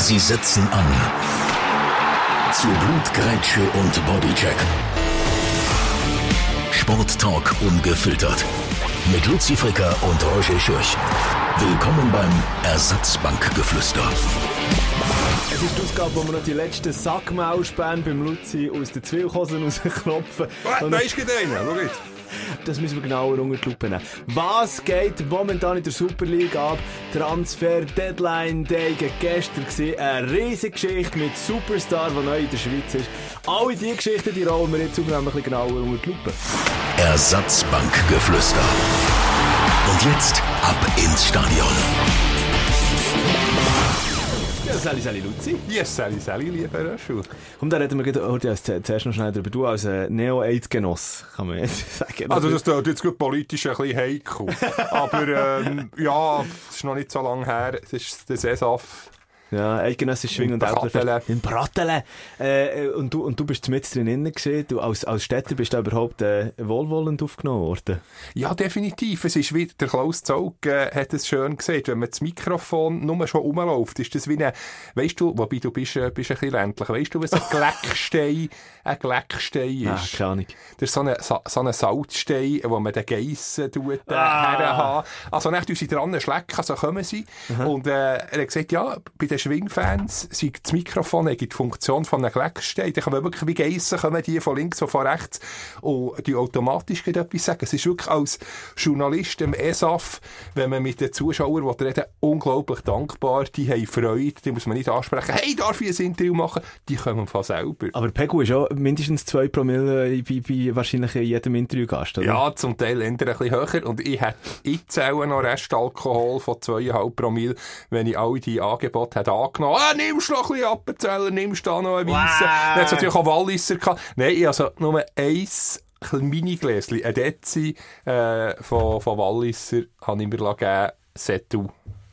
Sie setzen an. Zu Blutgrätsche und Bodycheck. Sporttalk ungefiltert. Mit Luzi Fricker und Roger Schürch. Willkommen beim Ersatzbankgeflüster. Es ist die Ausgabe, wo wir noch die letzten Sackmausspäne beim Luzi aus den Zwillkosen rausklopfen. Und da ist gerade einer, schau jetzt. Das müssen wir genauer unter die Lupe nehmen. Was geht momentan in der Super League ab? Transfer Deadline Day gestern gesehen. Eine riesige Geschichte mit Superstar, der neu in der Schweiz ist. Alle diese Geschichten, die rollen wir jetzt auf ein bisschen genauer unter die Lupe. Ersatzbankgeflüster. Und jetzt ab ins Stadion. Ja, Sali, Sali, Luzi. Yes, Sally, Sally, lieber Röschel. Und da reden wir gerade, zuerst noch schnell darüber. Du als äh, Neo-Eidgenoss, kann man jetzt sagen. Also das tut jetzt gut politisch ein bisschen heikel. Aber ähm, ja, es ist noch nicht so lange her. Es ist der Sesaf. Ja, eidgenössisch Schwing und. Älterfest. In Brattelen. Äh, und, du, und du bist mit drin gesehen. Du als, als Städter bist du überhaupt äh, wohlwollend aufgenommen worden. Ja, definitiv. Es ist wie, der Klaus Zaug äh, hat es schön gesehen. Wenn man das Mikrofon nur schon rumläuft, ist das wie eine, weißt du, wobei du bist, äh, bist ein bisschen ländlich, weißt du, was ein Gleckstein, ein Gleckstein Ah, ist? keine Ahnung. Das ist so ein so, so eine Salzstein, wo man den Geissen tut, äh, Ah. Also nicht, sie dran schlecken, so kommen sie. Und äh, er hat gesagt, ja, bei den Schwingfans sei das Mikrofon die Funktion von einem Gleckstein. Da kann man wirklich wie Geissen kommen, die von links und von rechts und die automatisch etwas sagen. Es ist wirklich als Journalist im ESAF, wenn man mit den Zuschauern reden unglaublich dankbar. Die haben Freude, die muss man nicht ansprechen. Hey, darf ich ein Interview machen? Die kommen von selber. Aber Pegu ist auch mindestens zwei Promille bei, bei wahrscheinlich in jedem Interviewgast, oder? Ja, zum Teil eher ein bisschen höher. Und ich hätte jetzt auch noch Restalkohol von 2,5 Promille, wenn ich all die Angebote hätte angenommen. Ah, nimmst du noch ein bisschen Appenzeller, nimmst da noch einen Weissen. Dann hat es natürlich auch Walliser gehabt. Nein, ich also nur eins Mini-Gläschen, ein Dezi äh, von, von Walliser, habe ich mir gegeben, Setu.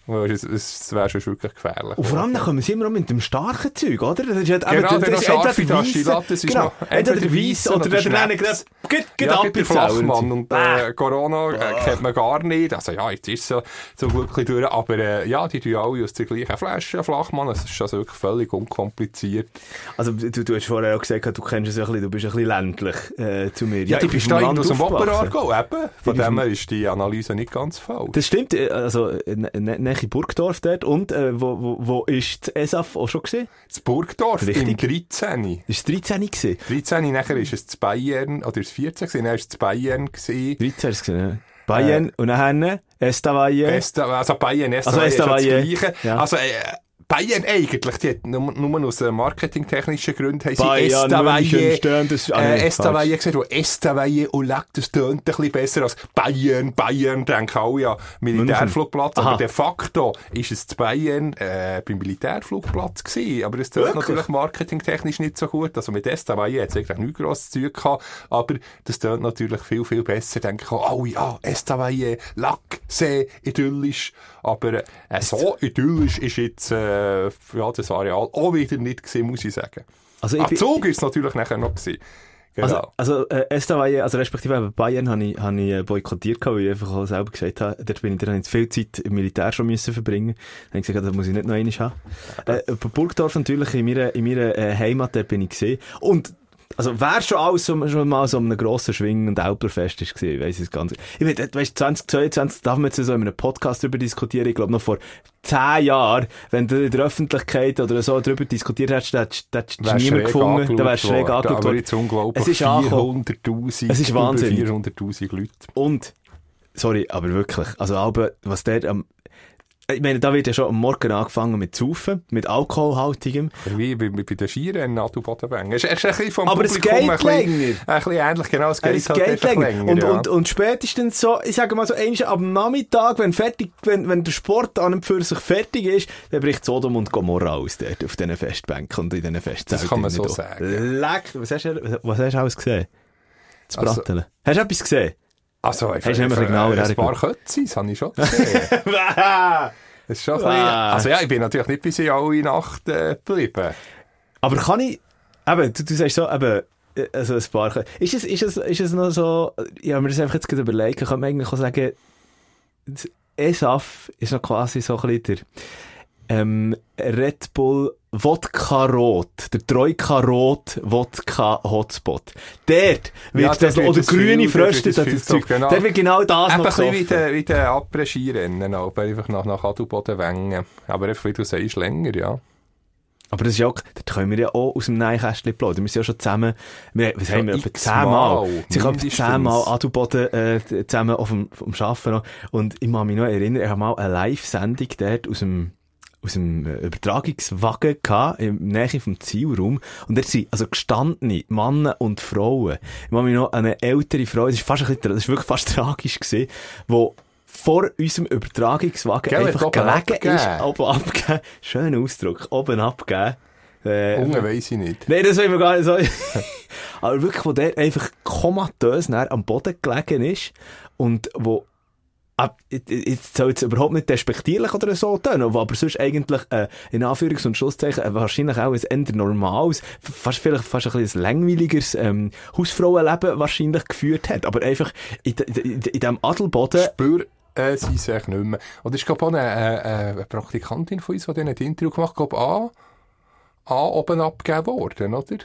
Es, es wäre schon wirklich gefährlich. Und vor allem dann kommen sie immer mit dem starken Zeug, oder? Das ist, halt, Genau, noch ist scharfe Tasche, das ist genau, noch- entweder der Weiss oder der Schnaps. gerade, geht, geht ja, ab der. Flachmann. Und äh, Corona äh, kennt man gar nicht. Also ja, jetzt ist es so, so glücklich durch. Aber äh, ja, die tun alle aus der gleichen Flasche, Flachmann. Es ist also wirklich völlig unkompliziert. Also du, du hast vorher auch gesagt, du kennst es ein bisschen, du bist ein bisschen ländlich äh, zu mir. Ja, die ich bin Land aus dem. Oberargau eben. Von Ja, dem her ist die Analyse nicht ganz falsch. Das stimmt, äh, also äh, ne- nähe Burgdorf dort. Und äh, wo, wo, wo ist das ESAF auch schon gesehen? Das Burgdorf Richtig. im 13. Das war 13 gewesen. 13. nachher ist es zu Bayern, oder ist es 14 gewesen, dann ist es zu Bayern gewesen. 13 war es gewesen, ja. Bayern und nachher Estavalle. Esta, also Bayern, Esta, Also ist ja das Estavayer, Gleiche. ja. Also, äh, Bayern eigentlich, die hat nur, nur aus äh, marketingtechnischen Gründen haben sie Estavayer, ah, äh, Estavayer gesagt, wo Estavayer und Lack, das tönt ein bisschen besser als Bayern, Bayern, denken alle ja, Militärflugplatz, Aha. aber de facto ist es zu Bayern, äh, beim Militärflugplatz gewesen, aber es tönt natürlich marketingtechnisch nicht so gut, also mit Estavayer hat es eigentlich nichts grosses Zeug gehabt, aber das tönt natürlich viel, viel besser, denke ich, auch, oh ja, Estavayer, Lack, See, idyllisch, aber äh, so idyllisch ist jetzt, äh, ja, das Areal auch wieder nicht gewesen, muss ich sagen. Also ich Am Zug ist es natürlich nachher noch gewesen. Genau. Also, also äh, Estavalle, also respektive Bayern, habe ich, habe ich äh, boykottiert, weil ich einfach auch selber gesagt habe, dort bin ich, da habe ich viel Zeit im Militär schon müssen verbringen. Dann habe ich gesagt, das muss ich nicht noch einmal haben. Äh, Burgdorf natürlich, in meiner, in meiner äh, Heimat, dort bin ich gesehen. Und also wer schon alles schon mal so einem grossen Schwingen- und Älplerfest ist gesehen, weiss ich es ganz. Ich weiß, weißt, 2022 darf man jetzt so in einem Podcast darüber diskutieren. Ich glaube noch vor zehn Jahren, wenn du in der Öffentlichkeit oder so darüber diskutiert hättest, hättest du niemand gefunden, dann wärst du schräg worden. angeschaut Aber worden. jetzt unglaublich. Es ist angekommen. 400'000. Es ist Wahnsinn. 400'000 Leute. Und, sorry, aber wirklich, also aber, was der am, ich meine, da wird ja schon am Morgen angefangen mit Saufen, mit alkoholhaltigem. Wie bei, bei den Skirennen an Bodenbängen. Es ist, es ein bisschen vom Aber es Publikum geht ein bisschen, länger. ein bisschen ähnlich, genau. Es geht, Es halt geht länger. länger. und, ja. und, und spätestens so, ich sage mal so, einmal am Nachmittag, wenn fertig, wenn, wenn der Sport an und für sich fertig ist, dann bricht Sodom und Gomorra aus dort, auf diesen Festbänken und in diesen Festzelten. Das kann man so Nicht sagen. Leck, was hast du, was hast du alles gesehen? Das Also- Bratteln. hast du etwas gesehen? Also, Hast du nicht mehr genauer Ein paar Kötzis habe ich schon gesehen. Das ist schon ein also ja, ich bin natürlich nicht bis in alle Nacht äh, geblieben. Aber kann ich, eben, du, du sagst so, eben, äh, also ein paar, ist es, ist es, ist es noch so, ich habe mir das einfach jetzt gerade überlegt, kann man eigentlich auch sagen, das ESAF ist noch quasi so ein bisschen der, ähm, Red Bull Wodka Rot, der Troika Rot Wodka Hotspot. Dort wird Ja, das, oder das grüne Fröste, wird das das, Zeug. genau. Dort wird genau das Eben noch ein bisschen wie der, wie der Après-Ski-Rennen, aber einfach nach, nach Adelboden wengen. Aber einfach, wie du sagst, länger, ja. Aber das ist ja auch, dort können wir ja auch aus dem Neinkästchen plaudern. Wir sind ja schon zusammen, wir, was Schon haben wir, etwa zehnmal, sich etwa zehnmal Adelboden, äh, zusammen auf dem, vom Arbeiten noch. Und ich kann mich noch erinnern, ich habe mal eine Live-Sendung dort aus dem, aus dem äh, Übertragungswagen gehabt, im Nähe vom Zielraum. Und dort sind, also gestandene Männer und Frauen. Ich kann mich noch eine ältere Frau, das ist fast ein bisschen, das ist wirklich fast tragisch gewesen, wo vor unserem Übertragungswagen Gell, einfach gelegen ist, abgegeben. oben abgeben. Schöner Ausdruck, oben abgeben. Äh, Unten weiss ich nicht. Nein, das will wir gar nicht so. Aber wirklich, wo der einfach komatös am Boden gelegen ist und wo ab, jetzt soll jetzt überhaupt nicht despektierlich oder so tun, aber sonst eigentlich, äh, in Anführungs- und Schlusszeichen, äh, wahrscheinlich auch ein eher normales, fast vielleicht fast ein bisschen ein langweiligeres, ähm, Hausfrauenleben wahrscheinlich geführt hat. Aber einfach in, in, in diesem Adelboden, Spür äh, sie sich nicht mehr. Es ist, glaube auch eine, äh, eine Praktikantin von uns, die ein Interview gemacht hat, glaube ich, A, A oben abgegeben worden, oder?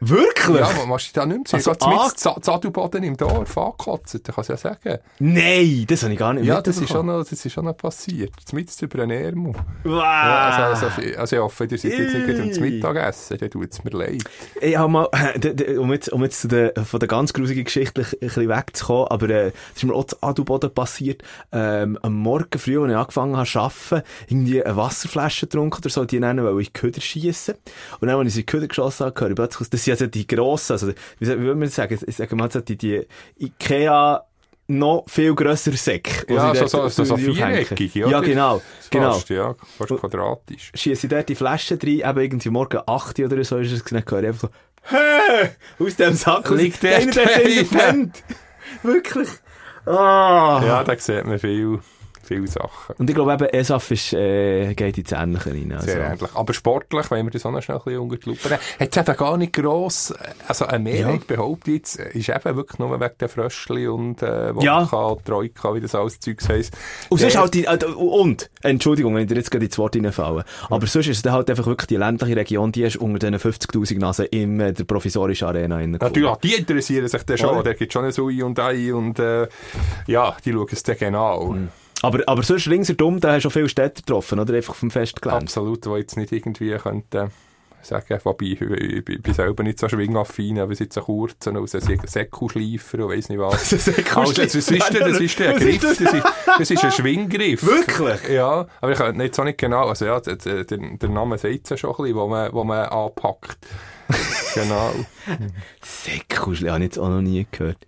Wirklich? Ja, man musst du da nicht mehr Also sehen. A- Also, mit Zadelboden im Dorf angekotzt, da kannst du ja sagen. Nein, das habe ich gar nicht Ja, das ist, schon noch, das ist schon noch passiert. Zumindest über den Ärmel. Wow. Ja, also, also, also ich hoffe, ihr seid jetzt nicht zum Mittagessen, dann tut es mir leid. Ich habe mal, um jetzt, um jetzt zu der, von der ganz grusigen Geschichte ein bisschen wegzukommen, aber äh, das ist mir auch zu Adelboden passiert, ähm, am Morgen früh, als ich angefangen habe zu arbeiten, irgendwie eine Wasserflasche getrunken oder so, die nennen, weil ich Köder schiessen. Und dann, als ich sie in die Köder geschossen habe, höre ich plötzlich, sind also die grossen, also, wie, würde man sagen, ich sage mal, so die, die Ikea, noch viel grösser Säck. Ja, so, so, so, so aufhängen. viereckig, Ja, genau, genau. Fast, ja, fast quadratisch. schieße ich dort die Flasche rein, eben irgendwie morgen 8 Uhr oder so ist es dann höre ich einfach so, hä, aus dem Sack Liegt der der drinnen pennt. Wirklich. Ah. Ja, da sieht man viel, viele Sachen. Und ich glaube eben, ESAF ist, äh, geht ins Ähnliche rein. Also. Sehr ähnlich. Aber sportlich, wenn wir das auch noch schnell ein bisschen unter die Lupe nehmen, hat es eben gar nicht gross, also eine Mehrheit behauptet jetzt, ist eben wirklich nur wegen der Fröschli und äh, Wodka, Ja. Troika, wie das alles Zeugs heisst. Und sonst halt die, äh, und, Entschuldigung, wenn ich dir jetzt gerade ins Wort reinfalle, aber sonst ist es halt einfach wirklich die ländliche Region, die ist unter diesen 50'000 Nasen in äh, der provisorischen Arena. Natürlich, die interessieren sich dann schon, Oder? da gibt es schon ein Ui und Ei und äh, ja, die schauen es dann genau. Aber, aber sonst ringsherum, da hast du schon viele Städte getroffen, oder? Einfach vom Festgelände. Absolut, wo jetzt nicht irgendwie könnte sagen, wobei ich, ich, ich bin selber nicht so schwingaffin, aber es ist so kurz und aus einem Säckelschleifer und weiss nicht was. Also, das ist, das das ist Was Griff, das ist, das ist ein Schwinggriff. Wirklich? Ja, aber ich könnte jetzt auch nicht genau, also ja, der, der, Name sagt es ja schon ein bisschen, wo man, wo man anpackt. genau. Säckuschli, habe ich jetzt auch noch nie gehört.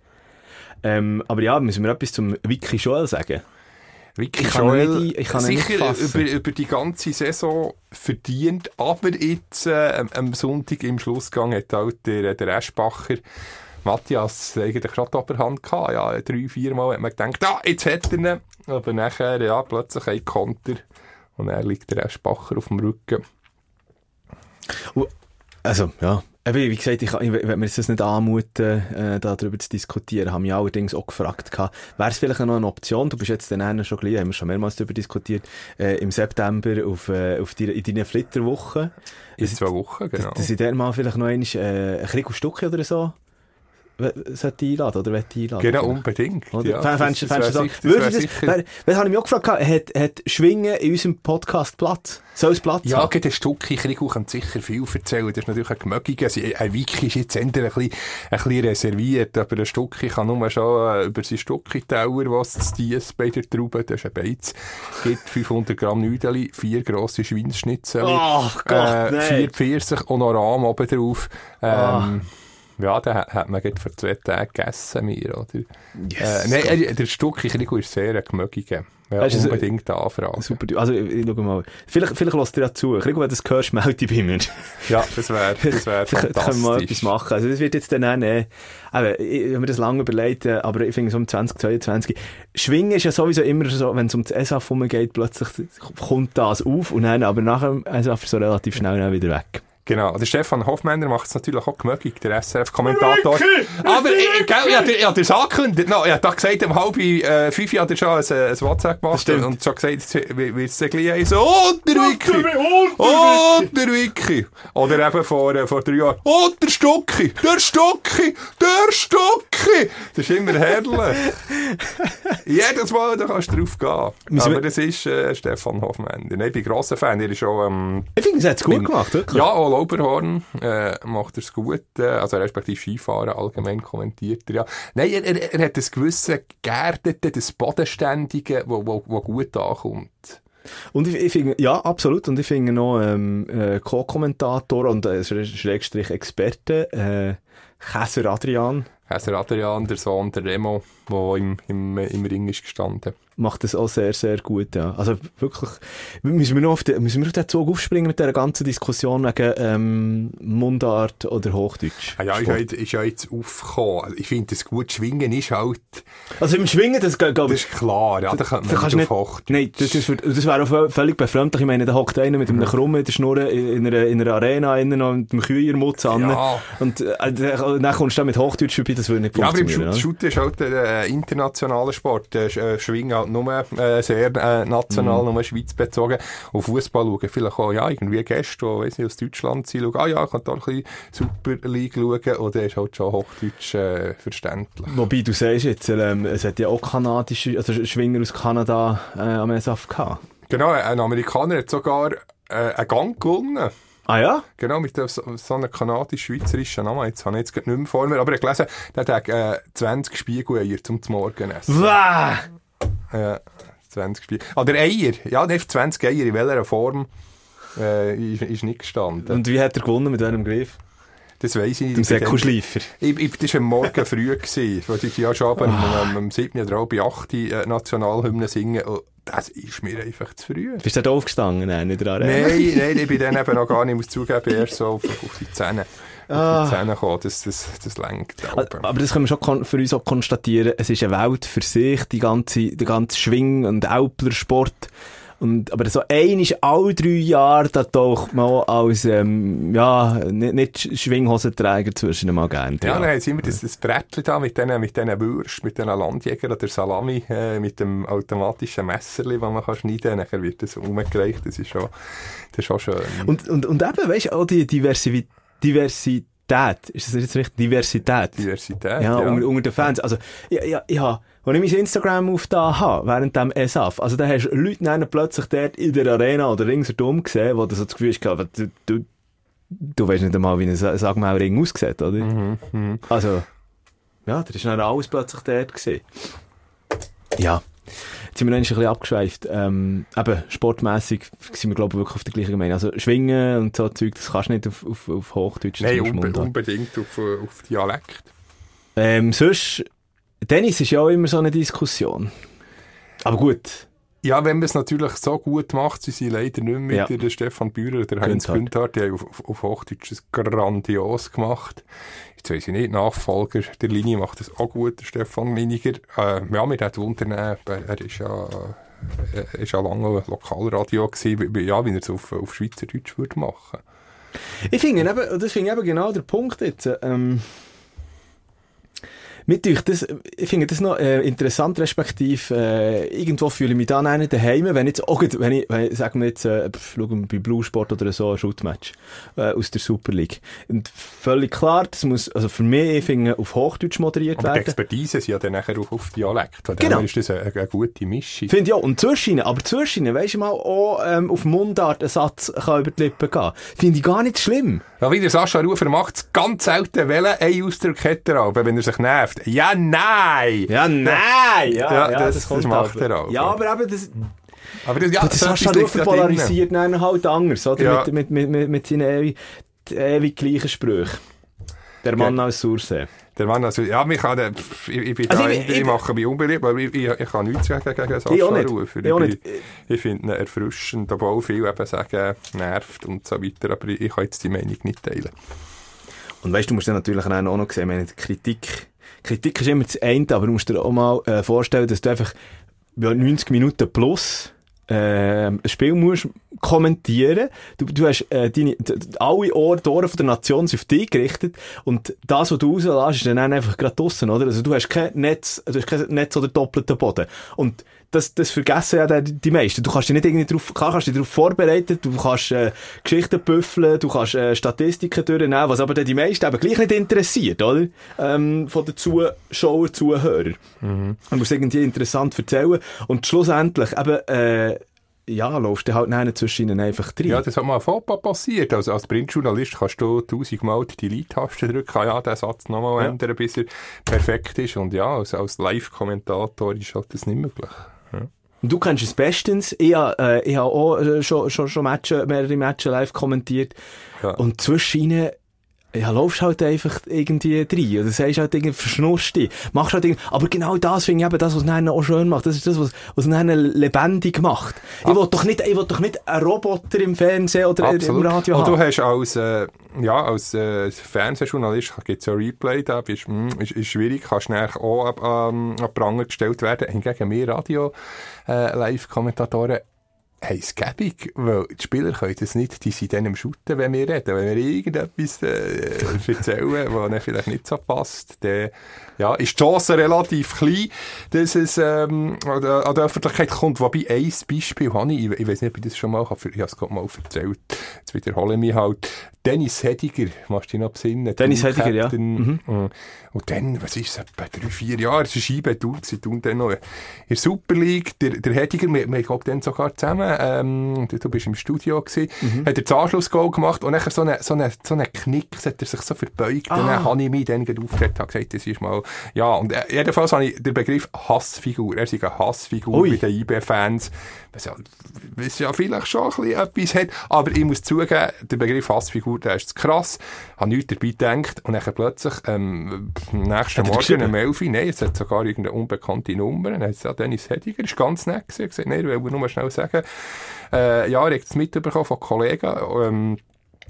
Ähm, aber ja, müssen wir etwas zum Vicky Joel sagen? Vicky Ich Joel, nicht- ich kann sicher über, über die ganze Saison verdient, aber jetzt äh, am- am Sonntag im Schlussgang hat halt der, der Eschbacher Matthias eigentlich gerade die Oberhand gehabt. Ja, drei, vier Mal hat man gedacht, ah, jetzt hat er ihn. Aber nachher, ja, plötzlich ein Konter und er liegt der Eschbacher auf dem Rücken. Also, ja. Eben, wie gesagt, ich, ich will mir das nicht anmuten, äh, da darüber zu diskutieren. Habe mich allerdings auch gefragt, wäre es vielleicht noch eine Option? Du bist jetzt dann schon gleich, haben wir schon mehrmals darüber diskutiert, äh, im September auf, äh, auf die, in deinen Flitterwochen. In zwei Wochen, genau. Dass ich dann mal vielleicht noch einmal, äh, ein Krieg Stückchen oder so, sollte einladen, oder will einladen? Genau, unbedingt. Oder? Ja, Fä- Fändest das- fändest das sicher- das wär das, sicher- wer habe ich mich auch gefragt, hat, hat Schwingen in unserem Podcast Platz? Soll es Platz Ja, haben? gerade ein Stückchen Krieg kann sicher viel erzählen. Das ist natürlich ein Gemögiger. Also, Ein Wiki ist jetzt eher ein bisschen, ein bisschen reserviert, aber ein Stückchen kann nur schon äh, über sein Stückchen-Tower, was es Dies bei der Traube, das ist ein Beiz, gibt 500 Gramm Nüdeli, vier grosse Schweinsschnitzel, Oh Gott, äh, vier Pfirsich Rahm oben drauf. Ähm, Ja, den hat, hat man vor zwei Tagen gegessen, mir, oder? Yes, äh, nein, äh, der Stückchen Krieg ist sehr ein gemögiger. Ja, Weißt unbedingt anfragen. Super, also ich, ich schau mal. Vielleicht, vielleicht lässt dir ja zu. Krieg, wenn du das hörst, melde dich bei mir. Ja, das wäre das wär Vielleicht können wir mal etwas fantastisch. machen. Also das wird jetzt dann auch, eben, ich, ich habe mir das lange überlegt, äh, aber ich finde so um 2022, Schwingen ist ja sowieso immer so, wenn es um das ESAF geht, plötzlich kommt das auf und dann, aber nachher ist so relativ schnell wieder weg. Genau. Der Stefan Hofmänner macht es natürlich auch gemöglich, der SRF-Kommentator. Aber, ich, gell, ich, habe das angekündigt. No, ich habe gesagt, um halb äh, fünf hat er schon ein, ein WhatsApp gemacht stimmt. und schon gesagt, jetzt wird es gleich heissen, und der Wiki! Und der Wiki! Oder eben vor, äh, vor drei Jahren, und der Stucki! Der Stucki! Der Stucki! Das ist immer herrlich. Jedes Mal, da kannst du drauf gehen. Müssen Aber das ist äh, Stefan Hofmänner. Ich bin grosser Fan. Er ist schon... Ähm, Ich finde, es hat es gut gemacht, wirklich. ja, auch Lauberhorn äh, macht er es gut. Äh, also respektive Skifahren allgemein kommentiert er ja. Nein, er, er, er hat das gewisse Geerdete, das Bodenständige, wo, wo, wo gut ankommt. Und ich, ich finde, ja, absolut. Und ich finde noch ähm, äh, Co-Kommentator und äh, Schräg- Schrägstrich Experte, äh, Käser Adrian, Häser Adrian, der Sohn der Remo, der im, im, im Ring ist gestanden. macht das auch sehr, sehr gut, ja. Also wirklich, müssen wir noch auf den, müssen wir auf den Zug aufspringen mit dieser ganzen Diskussion wegen ähm, Mundart oder Hochdeutsch? Ah ja, ist ja, jetzt, ist ja jetzt aufgekommen. Also ich finde, das gut Schwingen ist halt, Also im Schwingen, das geht, das ist klar, ja, da könnte man kannst nicht du auf nicht, Hochdeutsch. nein, das, das, wär- das wäre auch vö- völlig befremdlich. Ich meine, da hockt einer mit einem Krummen in der Schnur in einer, in einer Arena innen und mit einem Kühlermutz an. Ja. Und äh, dann dann kommst du dann mit Hochdeutsch vorbei, das würde nicht Ja, aber im funktionieren. Shoot, Shooter ist halt ein äh, internationaler Sport. Äh, Schwingen halt nur äh, sehr äh, national, nur Schweiz bezogen. Und Fußball schauen vielleicht auch, ja, irgendwie Gäste, die weiss nicht, aus Deutschland sind, schauen, ah ja, ich kann da ein bisschen Super League schauen. Oder ist halt schon Hochdeutsch äh, verständlich. Wobei du sagst jetzt, ähm, es hat ja auch kanadische, also Schwinger aus Kanada äh, am SAF gehabt. Genau, ein Amerikaner hat sogar äh, einen Gang gewonnen. Ah ja? Genau, mit so, so einem kanadisch-schweizerischen Namen. Jetzt habe ich jetzt gerade nicht mehr vor mir. Aber ich habe gelesen, der hat äh, 20 Spiegeleier zum Morgen essen. Wah! Ja, 20 Spiele. Ah, der Eier. Ja, der 20 Eier. In welcher Form äh, ist, ist nicht gestanden. Und wie hat er gewonnen mit welchem Griff? Das weiss ich. Dem bin Säckelschleifer. Ich, ich, das war am Morgen früh. Gewesen, weil ich ja schon am, am, am 7. oder halb 8. Äh, Nationalhymne singen. Und das ist mir einfach zu früh. Bist du da aufgestanden? Nein, nicht dran. Nein, nein, ich bin dann eben noch gar nicht, muss zugeben, erst so auf, auf die Zähne. Auf Ah. die Zähne gekommen. Das, das, das lenkt. Aber das können wir schon für uns auch konstatieren. Es ist eine Welt für sich, die ganze, der ganze Schwing- und Alplersport. Und, aber so einisch alle drei Jahre, da taucht man als, ähm, ja, nicht, nicht Schwinghosenträger zwischen mal gerne. Ja, dann haben sie immer das, das Brettchen da mit diesen mit diesen Würst, mit diesen Landjägern oder Salami, äh, mit dem automatischen Messerli, das man kann schneiden kann. Dann wird das umgereicht. Das ist schon, das ist schon schön. Und, und, und eben, weißt du, auch die Diversi Diversität, ist das jetzt richtig? Diversität. Diversität, Ja, ja. Unter, unter den Fans. Also, ja, ja, ja, als ich mein Instagram auf da habe, während dem ESAF, also da hast du Leute dann plötzlich dort in der Arena oder ringsherum gesehen, wo du so das Gefühl hast, du, du, du weißt nicht einmal, wie ein Sa- Sagmauerring aussieht, oder? Mhm, Also, ja, da ist dann alles plötzlich dort gesehen. Ja. Jetzt sind wir noch ein bisschen abgeschweift. Ähm, eben, sportmässig sind wir, glaube ich, wirklich auf der gleichen Gemeinde. Also, Schwingen und so Zeug, das kannst du nicht auf, auf, auf Hochdeutsch. Nein, unbe unbedingt auf, äh, auf Dialekt. Ähm, sonst, Tennis ist ja auch immer so eine Diskussion. Aber gut. Ja, wenn man es natürlich so gut macht, sie sind leider nicht mehr Ja. mit der Stefan Bührer oder Heinz. Günther, die haben auf, auf, Hochdeutsch das grandios gemacht. Jetzt weiss ich nicht, Nachfolger der Linie macht das auch gut, der Stefan Liniger. Äh, ja, mir hat wundern, er ist ja, er ist ja lange Lokalradio gewesen, wie- ja, wie er es auf, auf Schweizerdeutsch würde machen. Ich finde eben, das finde ich eben genau der Punkt jetzt, ähm, mit euch, das, ich finde das noch äh, interessant, respektive, äh, irgendwo fühle ich mich dann einen daheim, wenn jetzt, auch, gerade- wenn ich, wenn ich, sagen wir jetzt, äh, schauen bei Blue Sport oder so, ein Shootmatch, äh, aus der Super League. Und völlig klar, das muss, also für mich, ich finde, auf Hochdeutsch moderiert Aber die werden. Expertise ist ja dann nachher auf, auf Dialekt. Von Genau. ist das eine, eine gute Mischung. Finde ich auch. Und Zwischinen, aber Zwischinen, weisst du mal, auch ähm, auf Mundart ein Satz kann über die Lippen gehen. Finde ich gar nicht schlimm. Ja, wie der Sascha Rufer macht es ganz selten, welchen ein Ausdruck hat er aber, wenn er sich nervt. Ja, nein! Ja, nein! Ja, Ja, das- das macht er auch. Ja, aber eben, das, Aber das, ja, das Sascha Rufer polarisiert dann halt anders, oder? Ja. Mit, mit, mit, mit, mit seinen ewig, ewig gleichen Sprüchen. Der Mann aus Sursee. Der Mann, also, ja, mich kann, ich, ich bin Also da, ich- ich, ich- ich mache mich unbeliebt, aber ich, ich, ich kann nichts sagen gegen Sascha Ich. Rufer. Ich nicht. Ich finde ihn erfrischend, obwohl viele eben sagen, nervt und so weiter, aber ich, ich kann jetzt die Meinung nicht teilen. Und weißt du, du musst dann natürlich auch noch sehen, ich meine, die Kritik, Kritik ist immer das eine, aber du musst dir auch mal äh, vorstellen, dass du einfach ja, 90 Minuten plus äh, ein Spiel musst kommentieren. Du, du hast äh, deine, alle Ohren, die Ohren von der Nation sind auf dich gerichtet und das, was du rauslässt, ist dann einfach gerade draussen, oder? Also du hast kein Netz, du hast kein Netz oder doppelten Boden. Und das, das vergessen ja die, die meisten. Du kannst dich nicht irgendwie drauf, klar kannst dich darauf vorbereiten, du kannst äh, Geschichten büffeln, du kannst äh, Statistiken durchnehmen, was aber dann die meisten eben gleich nicht interessiert, oder? Ähm, von den Zuschauern, Zuhörern. Mhm. Man muss irgendwie interessant erzählen und schlussendlich eben, äh, ja, läufst du halt nachher zwischen ihnen einfach drin. Ja, das hat mal vor passiert. Also als Printjournalist kannst du tausendmal die Delete-Taste drücken, ja, den Satz nochmal ja. ändern, bis er perfekt ist. Und ja, als, als Live-Kommentator ist halt das nicht möglich. Du kennst es bestens. Ich habe, äh, ich habe auch äh, schon, schon, schon Matches, mehrere Matches live kommentiert. Ja. Und zwischen ihnen ja, laufst halt einfach irgendwie rein. Oder sagst halt irgendwie, verschnurst dich. Machst halt irgendwie, aber genau das finde ich eben das, was es auch schön macht. Das ist das, was, was es lebendig macht. Ich will doch nicht, ich will doch nicht einen Roboter im Fernsehen oder Absolut. im Radio haben. Und du hast als, äh, ja, als, äh, Fernsehjournalist gibt's ja Replay, da bist, mh, hm, ist, ist schwierig, kannst nachher auch ab, ähm, ab Pranger gestellt werden. Hingegen wir Radio, äh, Live-Kommentatoren, hey, es gäbig, weil die Spieler können das nicht, die sind dann am Shooten, wenn wir reden. Wenn wir irgendetwas äh, erzählen, was ihnen vielleicht nicht so passt, dann ja, ist die Chance relativ klein, dass es ähm, an, der, der Öffentlichkeit kommt. Wobei, ein Beispiel habe ich, ich, weiß nicht, ob ich das schon mal habe, ich habe es gerade mal erzählt, jetzt wiederhole ich mich halt. Dennis Hediger, machst du dich noch besinnen? Dennis Hediger, ja. Mhm. Und dann, was ist es, etwa drei, vier Jahre, es ist Scheibe, du, sie tun dann noch in der Super League, der, der Hediger, wir, wir glaube dann sogar zusammen, ähm, du, bist im Studio gewesen, mhm. hat er das Anschlussgoal gemacht und nachher so einen so eine, so eine Knick, hat er sich so verbeugt ah. und dann habe ich mich dann aufgeregt, habe gesagt, das ist mal ja, und äh, jedenfalls habe ich den Begriff Hassfigur. Er ist eine Hassfigur Ui. bei den IB-Fans. Was ja, was ja vielleicht schon ein bisschen etwas hat. Aber ich muss zugeben, der Begriff Hassfigur, der ist krass. Ich habe nichts dabei gedacht. Und dann plötzlich, ähm, nächsten Morgen um 11 nein, es hat sogar irgendeine unbekannte Nummer. Dann hat es ja Dennis Hediger, ist ganz nett gewesen. Nein, ich will nur schnell sagen. Äh, ja, er hat es mitbekommen von Kollegen. Ähm,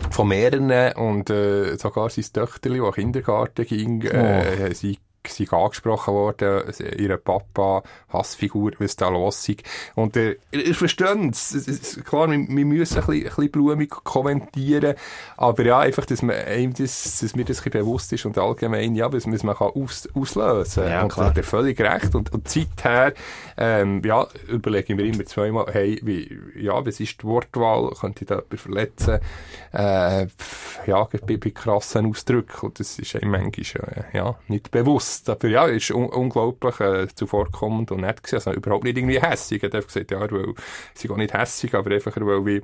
von mehreren und äh, sogar sein Töchterli, das Kindergarten ging, äh, oh. sie sind angesprochen worden, ihre Papa, Hassfigur, was da los ist. Und äh, ihr versteht es. Klar, wir, wir müssen ein bisschen, ein bisschen blumig kommentieren, aber ja, einfach, dass, man, das, dass mir das ein bisschen bewusst ist und allgemein, ja, dass man es aus, auslösen kann. Ja, und da hat er völlig recht. Und, und seither, ähm, ja, überlege ich mir immer zweimal, hey, wie, ja, was ist die Wortwahl? Könnte ich da jemanden verletzen? Äh, ja, bei, krassen Ausdrücken. Und das ist einem manchmal, äh, ja, nicht bewusst aber ja, ist un unglaublich äh, zuvorkommend und nett gewesen. Also überhaupt nicht irgendwie hässig. Er hat einfach gesagt, ja, er will, sie gar nicht hässig, aber einfach, er will wie,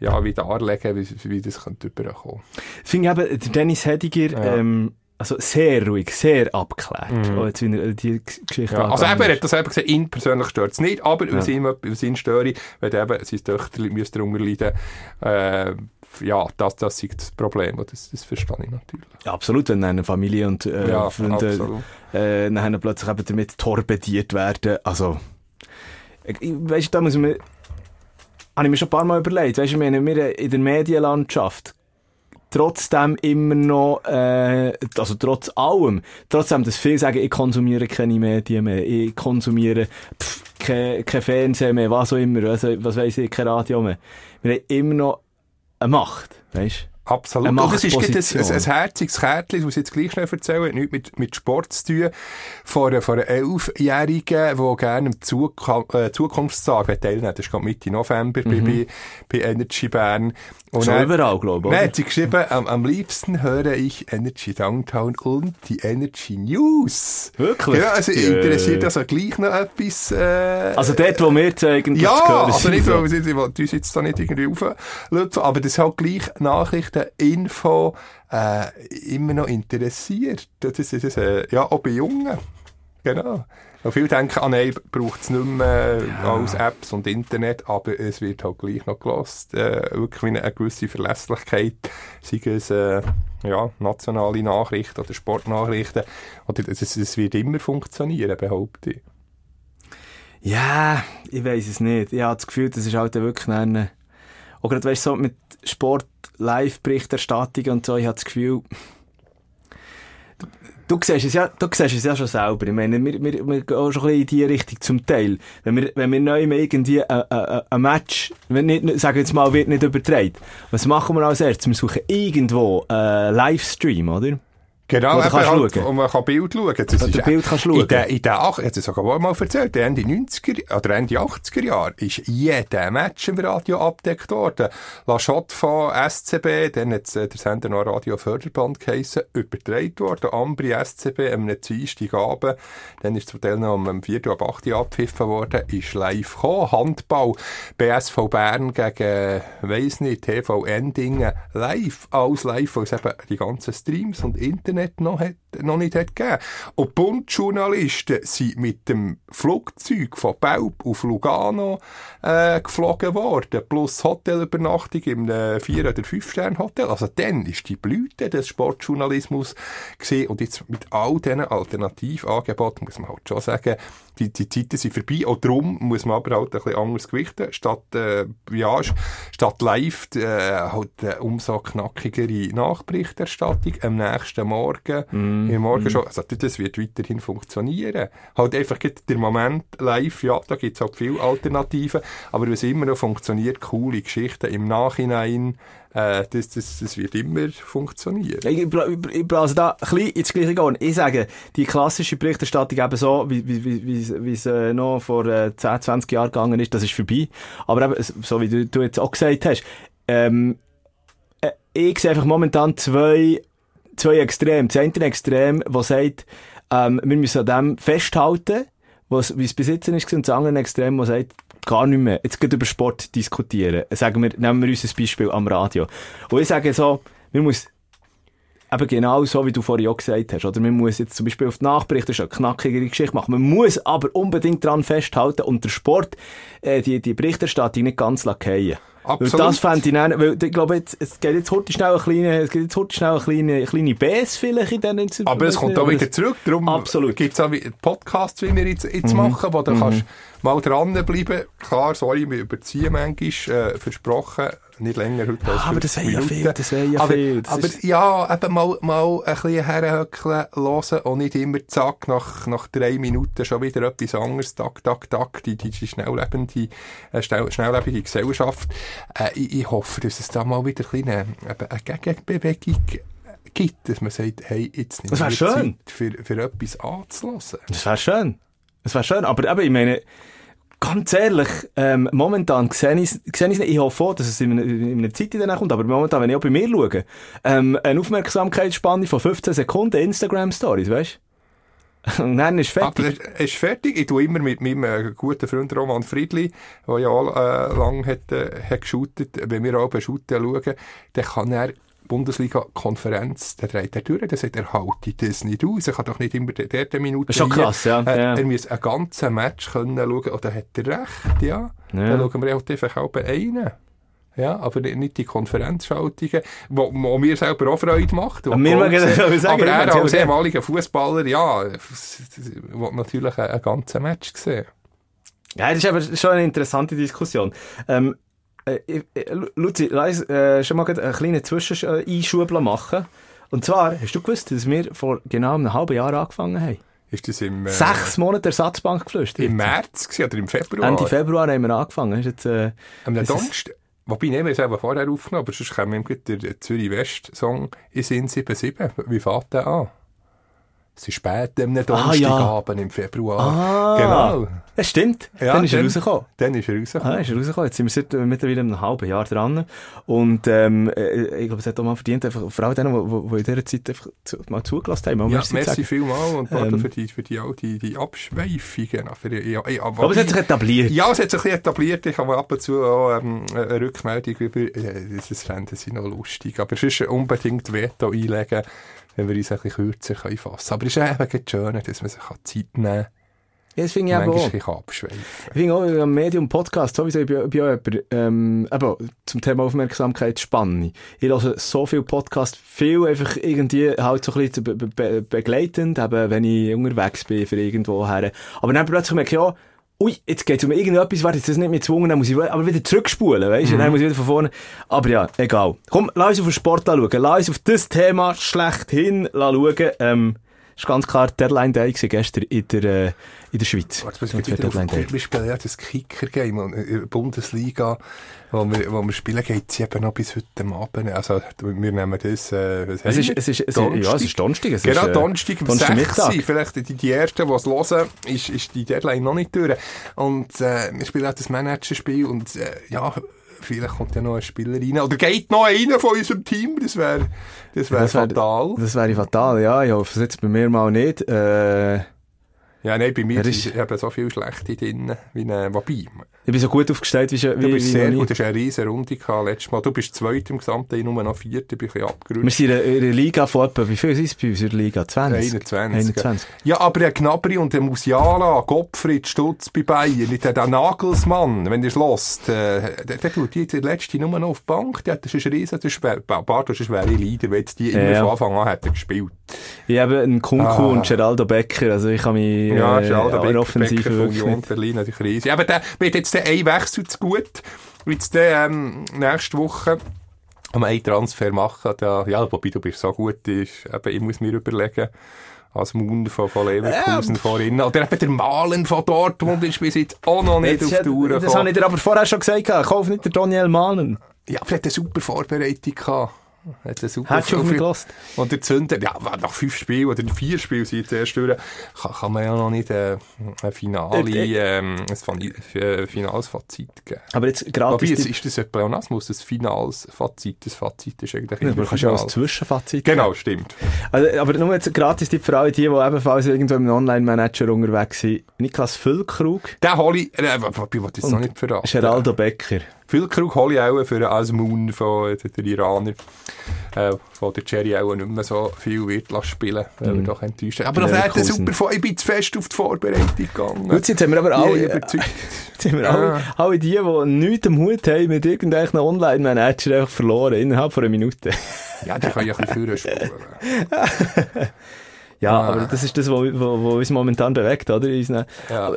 ja, wie darlegen, wie, wie das könnte überkommen. Ich finde eben, Dennis Hediger, ja. ähm, also sehr ruhig, sehr abgeklärt. Mhm. Oh, jetzt, wie er die Geschichte ja, Also eben, er hat das eben gesagt, ihn persönlich stört es nicht, aber ja. was ihn, was ihn störe, wenn eben sein Töchter müsste darunter leiden, äh, ja, das, das ist das Problem. Das, das verstehe ich natürlich. Ja, absolut, wenn eine Familie und äh, ja, Freunde äh, dann plötzlich eben damit torpediert werden. Also, ich, weißt du, da muss man, habe ich mir schon ein paar Mal überlegt, weißt du, wir in der Medienlandschaft trotzdem immer noch, äh, also trotz allem, trotzdem, dass viele sagen, ich konsumiere keine Medien mehr, ich konsumiere pff, kein, kein Fernsehen mehr, was auch immer, also, was weiß ich, kein Radio mehr. Wir haben immer noch eine Macht, weißt Absolut. Und das ist ein, ein, ein herziges Kärtchen, das muss ich jetzt gleich schnell erzählen, hat nichts mit, mit Sport zu tun, von einer, von einer Elfjährigen, die gerne am Zuk äh, Zukunftstag teilnehmen Das ist gerade Mitte November mhm. bei, bei Energy Bern. Und Schon überall, glaube ich. Nein, sie geschrieben, am, am liebsten höre ich Energy Downtown und die Energy News. Wirklich? Ja, also yeah. interessiert also gleich noch etwas. Äh, also dort, wo wir eigentlich Ja, also nicht, weil wir uns jetzt da nicht irgendwie auflöpfen, aber das ist halt gleich Nachrichteninfo äh, immer noch interessiert. Das ist, das ist äh, ja, auch bei Jungen. Genau. Und viele denken, ah nein, braucht es nicht mehr ja. als Apps und Internet, aber es wird halt gleich noch gelost. Äh, wirklich eine gewisse Verlässlichkeit, sei es äh, ja, nationale Nachrichten oder Sportnachrichten. Oder es, es wird immer funktionieren, behaupte ich. Ja, ich weiß es nicht. Ich habe das Gefühl, das ist halt wirklich eine... Auch gerade, weißt du, so mit Sport, Live-Berichterstattung und so, ich habe das Gefühl Du siehst es ja, du siehst es ja schon selber. Ich meine, wir, wir, wir gehen schon ein bisschen in die Richtung zum Teil. Wenn wir, wenn wir neu irgendwie ein, ein, ein Match, wenn nicht, sagen wir jetzt mal, wird nicht übertragen. Was machen wir als erstes? Wir suchen irgendwo einen Livestream, oder? Genau, eben kannst halt, und man kann Bild schauen. Das du Bild kannst schauen. In den, in den, ach, es sogar mal erzählt, Ende 90er, oder Ende 80er Jahre ist jeder Match im Radio abgedeckt worden. La Chotte von SCB, dann hat äh, der Sender noch Radio Förderband geheissen, übertragen worden. Ambri SCB am Dienstagabend, dann ist zum Teil noch um 4 Uhr ab 8 Uhr abgepfiffen worden, ist live gekommen. Handball, BSV Bern gegen, weiss nicht, TV Endingen, live, alles live, weil es eben die ganzen Streams und Internet noch, hat, noch nicht hat gegeben. Und Bundjournalisten sind mit dem Flugzeug von Belp auf Lugano äh, geflogen worden, plus Hotelübernachtung im äh, 4- oder 5-Stern-Hotel. Also dann ist die Blüte des Sportjournalismus gesehen und jetzt mit all diesen Alternativangeboten muss man halt schon sagen, die, die Zeiten sind vorbei. Auch darum muss man aber halt ein bisschen anders gewichten. Statt, äh, ja, statt live, äh, halt eine umso knackigere Nachberichterstattung am nächsten Morgen. Mm, Im Morgen schon. Also, das wird weiterhin funktionieren. Halt einfach gibt der Moment live, ja, da gibt's halt viele Alternativen. Aber was immer noch funktioniert, coole Geschichten im Nachhinein, äh, das, das, das wird immer funktionieren. Ich, ich, ich blase da ein bisschen ins gleiche gehen. Ich sage, die klassische Berichterstattung eben so, wie, wie, wie, wie, es äh, noch vor äh, 10, 20 Jahren gegangen ist, das ist vorbei. Aber eben, so wie du, du jetzt auch gesagt hast, ähm, äh, ich sehe einfach momentan zwei, zwei Extreme. Das eine Extrem, das sagt, ähm, wir müssen an dem festhalten, was, wie es bis ist, und das andere Extrem, das sagt, gar nicht mehr. Jetzt geht über Sport diskutieren. Sagen wir, nehmen wir uns ein Beispiel am Radio. Und ich sage so, wir muss Eben genau so, wie du vorhin auch gesagt hast. Oder man muss jetzt zum Beispiel auf die Nachberichte, das ist eine knackigere Geschichte machen. Man muss aber unbedingt dran festhalten und der Sport, äh, die, die Berichterstattung nicht ganz Weil Absolut. das fände ich dann, weil ich glaube, jetzt, es geht jetzt heute schnell eine kleine, es geht jetzt heute schnell eine kleine, kleine Bs vielleicht in diesen Aber es kommt auch wieder zurück. Darum Absolut. Mhm. gibt es auch Podcasts, wie wir jetzt, jetzt machen, wo du kannst mal dranbleiben. Klar, sorry, wir überziehen manchmal, äh, versprochen, nicht länger heute als Ah, aber das 50 wäre ja viel, das wäre ja aber, viel. Das aber ist- ja, eben mal, mal ein bisschen herhöckeln, hören und nicht immer zack, nach, nach drei Minuten schon wieder etwas anderes, tak, tak, tak, die, die, die schnelllebende, äh, schnell, schnelllebige Gesellschaft. Äh, ich, ich hoffe, dass es da mal wieder ein bisschen eine, eben eine Gegenbewegung gibt, dass man sagt, hey, jetzt nicht schön. Zeit für, für etwas anzulassen. Das wäre schön. Das wäre schön. Aber eben, ich meine, ganz ehrlich, ähm, momentan sehe ich es nicht. Ich hoffe auch, dass es in in einer Zeit danach kommt. Aber momentan, wenn ich auch bei mir schaue, ähm, eine Aufmerksamkeitsspanne von 15 Sekunden Instagram-Stories, weißt du? Und dann ist Aber fertig. es ist fertig. Ich tue immer mit meinem äh, guten Freund Roman Friedli, der ja auch äh, lang hat, äh, hat geshootet, wenn wir auch bei Shooten schauen, dann kann er Bundesliga-Konferenz, der dreht er durch, der sagt, er halte das nicht aus, er kann doch nicht immer der, der, der Minute Das ist schon krass, ja. Äh, ja. Er muss ein ganzes Match können schauen, oder hat er recht, ja. Ja. Dann schauen wir halt einfach auch einen. Ja, aber nicht die Konferenzschaltungen, wo, wo mir selber auch Freude macht. sind. auch sagen, aber er als ehemaliger Fußballer, ja, will natürlich ein, ein ganzes Match sehen. Ja, das ist aber schon eine interessante Diskussion. Ähm, äh, äh, Lu- Luzi, lass uns äh, schon mal einen kleinen Zwischeneinschub machen. Und zwar, hast du gewusst, dass wir vor genau einem halben Jahr angefangen haben? Ist das im, äh, Sechs Monate Ersatzbank geflüstert. im März oder im Februar? Ende Februar haben wir angefangen. Ist jetzt, äh, Am Donnerstag. Wobei, nehmen wir es eben vorher aufgenommen, aber sonst kommen wir gerade der Zürich West Song in Sinn 77. Wie fängt der an? Es ist spät am Donnerstagabend im Februar. Ah. Genau. das stimmt. Ja, dann ist er dann- rausgekommen. Dann ist er Ah, rausgekommen. ist er rausgekommen. Jetzt sind wir seit äh, mittlerweile einem halben Jahr dran. Und, ähm, äh, ich glaube, es hat auch mal verdient, einfach, vor allem denen, die, in dieser Zeit einfach zu, mal zugelassen haben. Mal Ja, merci merci vielmals und Ähm. für die, für die, auch die, die Abschweifungen. Für die, ja, ja, Aber es hat sich etabliert. Ja, es hat sich etabliert. Ich habe ab und zu auch ähm, eine Rückmeldung über, äh, das fänden sie noch lustig. Aber es ist unbedingt Veto einlegen, wenn wir uns ein bisschen kürzer können fassen Aber es ist eben gerade schön, dass man sich Zeit nehmen kann, Ja, das finde ich eben auch. abschweifen. Ich finde auch, am Medium Podcast, sowieso, ich bin, ich bin auch jemand, ähm, eben, zum Thema Aufmerksamkeit spannend. Ich höre so viel Podcast, viel einfach irgendwie halt so ein bisschen be be begleitend, eben, wenn ich unterwegs bin für irgendwo her. Aber dann plötzlich merke ich auch, ui, jetzt geht's um irgendetwas, warte, jetzt ist das nicht mehr gezwungen, dann muss ich aber wieder zurückspulen, weißt du, Mhm. dann muss ich wieder von vorne. Aber ja, egal. Komm, lass uns auf den Sport anschauen, lass uns auf das Thema schlechthin schauen. Ähm, ist ganz klar Deadline Day gestern in der, äh, in der Schweiz. Wieder auf, wir spielen ja das Kicker-Game und in der Bundesliga, wo wir, wo wir spielen, geht es eben noch bis heute Abend. Also, wir nehmen das, äh, was Es ist, es ist, es ist, ja, es ist Donnerstag. Es Genau, ist, äh, Donnerstag um Donnerstagmittag. 6 Uhr. Vielleicht die, die Ersten, die es hören, ist, ist die Deadline noch nicht durch. Und äh, wir spielen auch das Managerspiel und äh, ja, vielleicht kommt ja noch ein Spieler rein. Oder geht noch einer von unserem Team, das wäre das wär Das wär- fatal. Das wäre fatal, ja. Ich hoffe es jetzt bei mir mal nicht. Äh, Ja, nein, bei mir Er sind ist- eben so viele Schlechte drin, wie äh, wobei. Ich bin so gut aufgestellt wie, Du wie, bist wie sehr gut, du hast eine riesige Runde gehabt letztes Mal. Du bist zweit im Gesamten, ich nur noch vierter, bin ein bisschen Wir abgerutscht. sind in einer Liga von etwa, wie viel sind es bei uns in der Liga? 20? 21. 21. Ja, aber der Gnabry und der Musiala, Gottfried Stutz bei Bayern, der, der Nagelsmann, wenn ihr es hört, äh, der, der tut die der letzte nur noch auf die Bank, der hat, das ist ein riesen, das ist, Bart, das ist wäre Leader, wenn die immer Ja. von Anfang an hätten gespielt. Ich habe einen Kunku Ah. und Geraldo Becker, also ich kann mich Ja, äh, ist der an der Becker, Becker von Union. Berlin natürlich riesig. Aber der wird jetzt der ein Wechsel zu gut. Jetzt der, ähm, nächste Woche am einen Transfer machen. Da, ja, wobei du bist so gut, ist, eben, ich muss mir überlegen, als Moon von, von Leverkusen vorhin. Oder eben der Malen von Dortmund ist bis jetzt auch noch nicht Jetzt auf die Tour das habe ich dir aber vorher schon gesagt, kauf nicht den Daniel Mahlen. Ja, aber er hat eine super Vorbereitung gehabt. Er Hat eine super Hättest du mich gelassen? Und der Zünder, ja, nach fünf Spielen oder vier Spielen sind jetzt erst durch, kann, kann man ja noch nicht äh, ein, Finale, Äh, ähm, ein äh, finales Fazit geben. Aber jetzt Wobei, gratis... jetzt ist das ein Pleonasmus, das finales Fazit. Das Fazit ist eigentlich Ja, aber du kannst ja auch ein Zwischenfazit Genau, stimmt. Also, aber nur jetzt gratis Tipp für alle die, die ebenfalls irgendwo im Online-Manager unterwegs sind. Niklas Füllkrug, Den hole ich, äh, wobei, ich will das noch nicht verraten. Geraldo Becker. Füllkrug hole ich auch für Asmoon von äh, der Iraner, äh, von der Cherry auch nicht mehr so viel wird spielen, weil Mhm. wir doch enttäuscht. Aber das hat super, Vor- ich bin zu fest auf die Vorbereitung gegangen. Gut, jetzt haben wir aber alle, überzeugt. jetzt haben wir alle, alle die, die nichts am Hut haben mit irgendwelchen Online-Manager einfach verloren, innerhalb von einer Minute. Ja, die können ja ein bisschen spulen. Ja, Ah. aber das ist das, was wo, wo uns momentan bewegt, oder? Ja.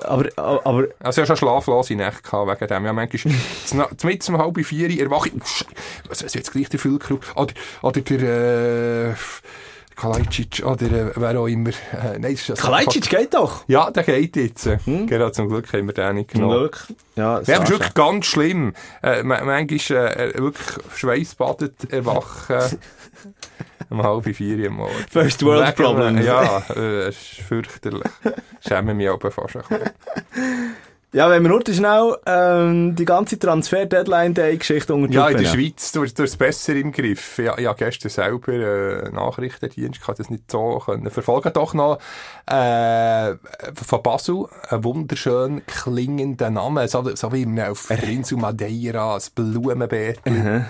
Aber, aber, Also, ich hatte schon schlaflose Nächte gehabt wegen dem. Ja, manchmal, mit um halb vier erwache ich, was ist jetzt gleich der Füllkrug? Oder, oder der, äh, Kalajdzic, oder, äh, wer auch immer. Äh, nein, das ist ja so- Kalajdzic geht doch! Ja, der geht jetzt. Hm? Genau, zum Glück haben wir den nicht genommen. Glück. Ja, Ja, aber es ist wirklich ganz schlimm. Äh, ma- manchmal äh, wirklich schweißbadet erwachen. um halb vier am Morgen. First World Wegen- Problems. Ja, äh, es ist fürchterlich. Schämen mich aber fast ein bisschen. Ja, wenn wir nur schnell ähm, die ganze Transfer-Deadline-Day-Geschichte unter die Ja, in der. Schweiz durch, durch das besser im Griff. Ja, ja gestern selber äh, Nachrichtendienst, ich kann das nicht so können verfolgen. Doch noch äh, von Basel, ein wunderschön klingender Name, so, so wie auf der Insel Madeira, das Blumenbeet. Du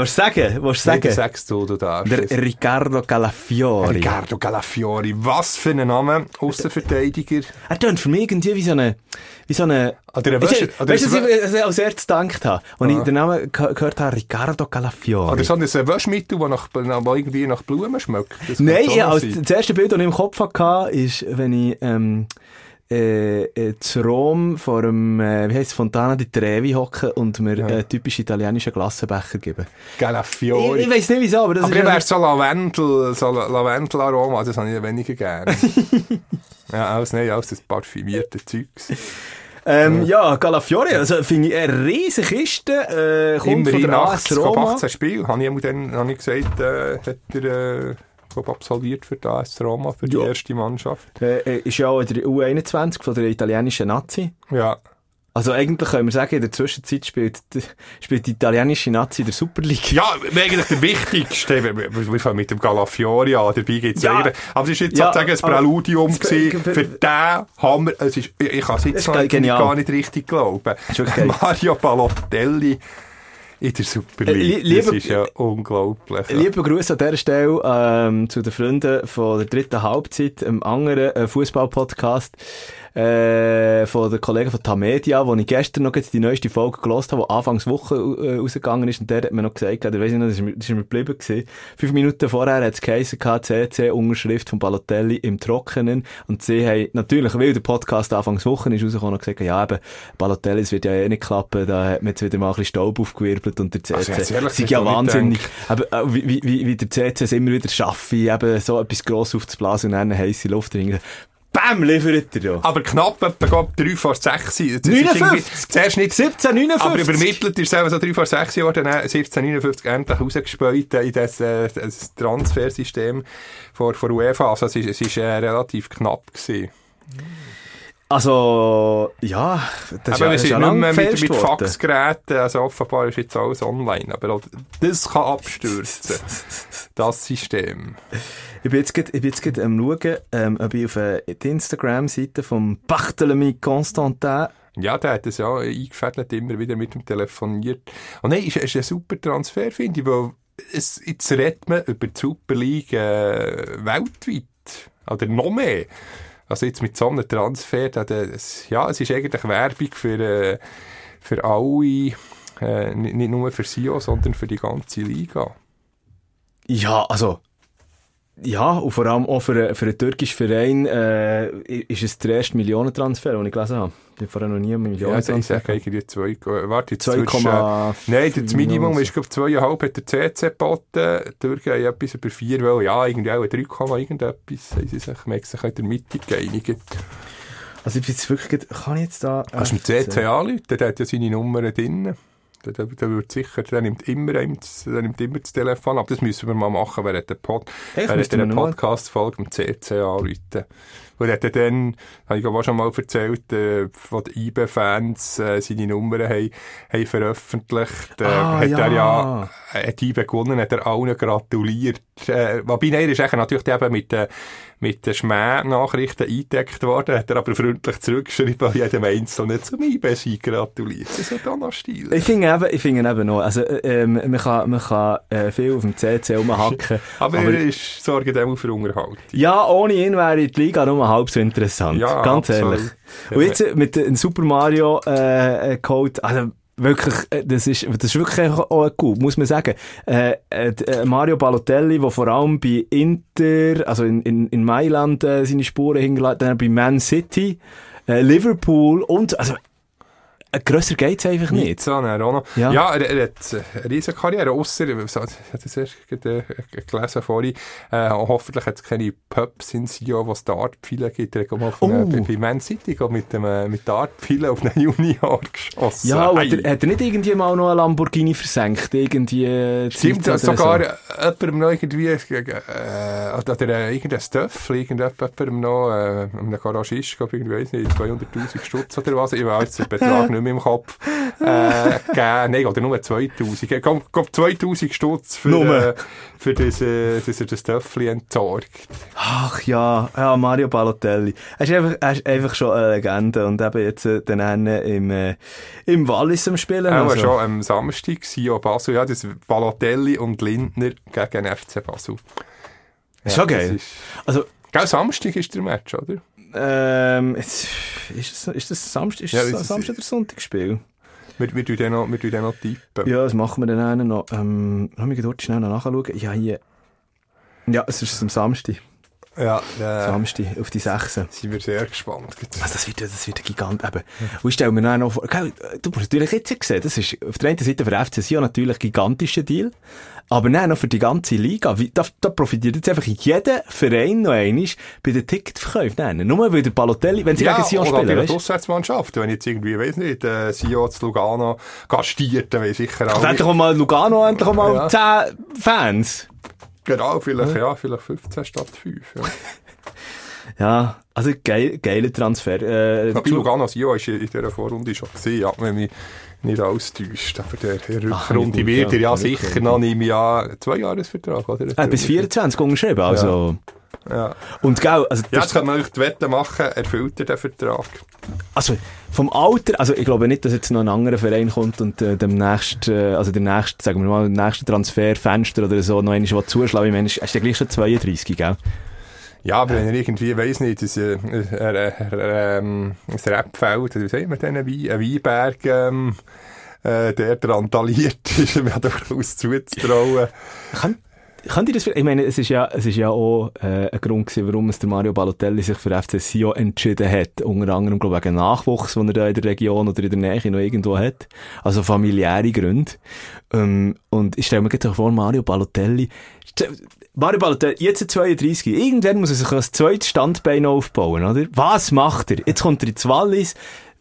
willst sagen, willst du sagen? sagst du, du darfst Der. Riccardo Calafiori. Riccardo Galafiori, was für ein Name, Aussenverteidiger. Er tönt für mich irgendwie wie so eine, wie so eine, Oder ein weißt Wäsche- du, oder weißt du, was ich, als erstes gedacht habe? Als Ah. ich den Namen ge- gehört habe, Riccardo Calafiori. Oder so ein Wäschmittel, das nach, nach, irgendwie nach Blumen schmeckt. Das Nein, ja, also, das erste Bild, das ich im Kopf hatte, ist, wenn ich, ähm, äh, äh, zu Rom vor dem, äh, wie heisst Fontana di Trevi hocke und mir Ja. äh, typisch italienischen Glassenbecher geben. Ich, Galafiori. ich weiss nicht wieso, aber das Aber ist... ich ja- wäre so Lavendel, so La- Lavendelaroma, das habe ich weniger gerne. ja, alles, nein, alles das parfümierte Zeugs. Ähm, ja, Calafiori, also finde ich eine riesige Kiste, äh, kommt von Immerhin der 18, AS von Roma. 18 Spielen, habe ich einmal dann, habe ich gesagt, äh, hat er, äh, glaub, absolviert für die AS Roma, für die Ja. erste Mannschaft. Äh, ist ja auch in der U21 von der italienischen Nazi. Ja. Also eigentlich können wir sagen, in der Zwischenzeit spielt, die- spielt die italienische Nazi in der Super League. Ja, eigentlich der wichtigste, wir, fangen mit dem Galafiori an, dabei gibt's Ja. aber es ist jetzt Ja, sozusagen ein Präludium Es- gewesen, für- den haben wir, es ist, ich kann es jetzt gar nicht richtig glauben. Mario Balotelli in der Super Äh, League, li- das lieber- ist ja unglaublich. Liebe Grüße an dieser Stelle ähm, zu den Freunden von der dritten Halbzeit, einem anderen äh, Fußball-Podcast. Äh, von den Kollegen von Tamedia, wo ich gestern noch die neueste Folge gelost habe, die anfangs Woche äh, rausgegangen ist, und der hat mir noch gesagt, oder weiss ich noch, das ist, mir- das ist mir geblieben gewesen. Fünf Minuten vorher hat es geheißen, CC-Unterschrift von Balotelli im Trockenen, und sie haben natürlich, weil der Podcast anfangs Woche ist rausgekommen, gesagt, ja eben, Balotelli, es wird ja eh nicht klappen, da hat man jetzt wieder mal ein bisschen Staub aufgewirbelt, und der Also, CC, sei das ja wahnsinnig, aber, äh, wie, wie, wie, der CC es immer wieder schafft, eben so etwas gross aufzublasen und dann eine heisse Luft drin. Bam, liefert er ja. Aber knapp etwa glaub, 3 vor 6. Das ist 59. irgendwie Zuerst nicht 1759. Aber übermittelt ist es eben so 3 vor 6 geworden, dann 1759 endlich rausgespäut in das, äh, das Transfersystem von, von UEFA. Also es ist äh, relativ knapp gewesen. Also, ja, das aber ist ja nicht mehr mit, mit. Faxgeräten, also offenbar ist jetzt alles online. Aber das kann abstürzen, das System. Ich bin jetzt, gerade am schauen, ähm, ob ich auf äh, die Instagram-Seite vom Barthélemy Constantin Ja, der hat das ja eingefädelt, immer wieder mit dem telefoniert. Und nein, ist, ist ein super Transfer, finde ich, weil es, jetzt redet man über die Super League äh, weltweit. Oder noch mehr. Also jetzt mit so einem Transfer, da, das, ja, es ist eigentlich Werbung für, äh, für alle, äh, nicht, nicht nur für Sio, sondern für die ganze Liga. Ja, also, ja, und vor allem auch für, für einen türkischen Verein äh, ist es der erste Millionentransfer, den ich gelesen habe. Ich habe vorher noch nie einen Ja, also ich Millionentransfer. sage zwei, äh, warte, jetzt 2,5 zwischen, äh, Nein, das Minimum ist, glaube ich, zweieinhalb hat der CC geboten. Die Türken haben etwas über vier, weil ja, irgendwie auch ein 3, irgendetwas, haben sie sich, sich in der Mitte geeinigt. Also ich bin jetzt wirklich, kann ich jetzt da... Kannst du dem CC anrufen, der hat ja seine Nummer drin. Der, der, der wird sicher, der nimmt immer, der nimmt immer das Telefon ab. Das müssen wir mal machen, während der, Pod, während der Podcast-Folge im CC anrufen. Und er hat ja dann, habe ich auch schon mal erzählt, äh, wo die IBE-Fans äh, seine Nummern haben, haben veröffentlicht. Äh, Ah, hat ja. er ja, äh, hat IBE gewonnen, hat er allen gratuliert. Äh, wobei, nein, er ist natürlich eben mit den, mit den Schmäh-Nachrichten eingedeckt worden, hat er aber freundlich zurückgeschrieben, weil jedem Einzelnen zum IBE-Sieg gratuliert. Das ist auch noch Stil. Ich finde eben, ich finde eben noch, also, äh, ähm, man kann, man kann äh, viel auf dem CC rumhacken. Aber, aber- er ist, sorgt auch für Unterhaltung. Ja, ohne ihn wäre die Liga nur halb so interessant. Ja, ganz absolut. ehrlich. Und jetzt äh, mit dem Super Mario äh, äh, Code, also wirklich, äh, das ist, das ist wirklich auch gut, muss man sagen. Äh, äh, Mario Balotelli, der vor allem bei Inter, also in, in, in Mailand äh, seine Spuren hinterlassen, dann bei Man City, Liverpool und, also, äh, grösser geht's einfach nicht. Nizza, dann auch noch. Ja. Ja, er, er hat eine riesen Karriere, ausser, ich habe das erst äh, gelesen vorhin, äh, hoffentlich hat es keine Pubs in Sio, wo es Dartpfeile gibt. Er hat mal auf eine, Oh. bei, bei Man City geht mit, dem, äh, mit Dartpfeilen auf einen Junior geschossen. Ja, und Ei. hat er, hat nicht irgendwie mal noch einen Lamborghini versenkt? Irgendwie, äh, Stimmt, Zeit oder sogar so? jemandem noch irgendwie, äh, oder äh, irgendein Stöffel, irgendjemandem noch, äh, einem Garagist, irgendwie, weiss nicht, 200'000 Stutz oder was, ich weiß den Betrag nicht mehr im Kopf, äh, gegeben, nein, oder nur 2000, ich glaub, glaub 2000 Stutz für, Nur. äh, für das, äh, dass er das Stöffel entsorgt. Ach ja, ja, Mario Balotelli. Er ist einfach, er ist einfach schon eine Legende und eben jetzt äh, dann einen im, äh, im Wallis am Spielen. Auch also. schon am Samstag, Sio Basel, ja, das Balotelli und Lindner gegen FC Basel. Ist schon geil. Ist, Also, gell, Samstag ist der Match, oder? Ähm, jetzt, ist, das, ist das Samstag, ist Ja, das Samstag oder Sonntagsspiel? Wir, wir tun den noch, wir tun den noch tippen. Ja, das machen wir dann noch. Ähm, lass mich dort schnell nachschauen. Ja, hier. Ja, es ist am Samstag. Ja, der, Samstag, auf die 6. sind wir sehr gespannt. Also das wird, das wird ein Gigant eben. Und ich stelle mir noch vor, gell, du musst natürlich jetzt sehen, das ist auf der einen Seite für FC Sion natürlich ein gigantischer Deal, aber dann noch für die ganze Liga. Wie, da, da profitiert jetzt einfach jeder Verein noch einmal bei den Ticketverkäufen. Nein, nur weil der Balotelli, wenn sie Ja, gegen Sion oder spielen, bei der? Auswärtsmannschaft. Wenn jetzt irgendwie, weiss nicht, äh, Sio zu Lugano gastiert, dann weiss sicher auch endlich mal Lugano, endlich mal Ja. 10 Fans. Genau, vielleicht, ja, vielleicht 15 statt 5. Ja. Ja, also geil, geiler Transfer. Äh, Ich glaube, Lugano Sio ist in in dieser Vorrunde schon gesehen, ja, wenn mich nicht alles täuscht. Aber der, Rückrunde wird er ja ja, sicher noch im Jahr zwei Jahresvertrag, oder? äh, bis 24 unterschrieben, also. Ja. Und gell, also, Ja, das- jetzt kann man euch die Wette machen, erfüllt er den Vertrag. Also, vom Alter, also ich glaube nicht, dass jetzt noch ein anderer Verein kommt und äh, dem nächsten, äh, also der nächste, sagen wir mal, der nächste Transferfenster oder so noch einmal zuschlagen. Ich meine, er ist ja gleich schon 32, gell? Ja, aber wenn er irgendwie, weiss nicht, ein, ein, ein, ein, ein Rapfeld, wie sagt man denn, ein, Wein, ein Weinberg, ähm, äh, der randaliert ist, mir durchaus zuzutrauen. Könnt ihr das, ich meine, es ist ja, es ist ja auch äh, ein Grund gewesen, warum es der Mario Balotelli sich für FC Sion entschieden hat. Unter anderem, glaube ich, wegen Nachwuchs, den er da in der Region oder in der Nähe noch irgendwo hat. Also familiäre Gründe. Ähm, und ich stelle mir gerade vor, Mario Balotelli, Mario Balotelli, jetzt 32, irgendwann muss er sich ein zweites Standbein aufbauen, oder? Was macht er? Jetzt kommt er ins Wallis,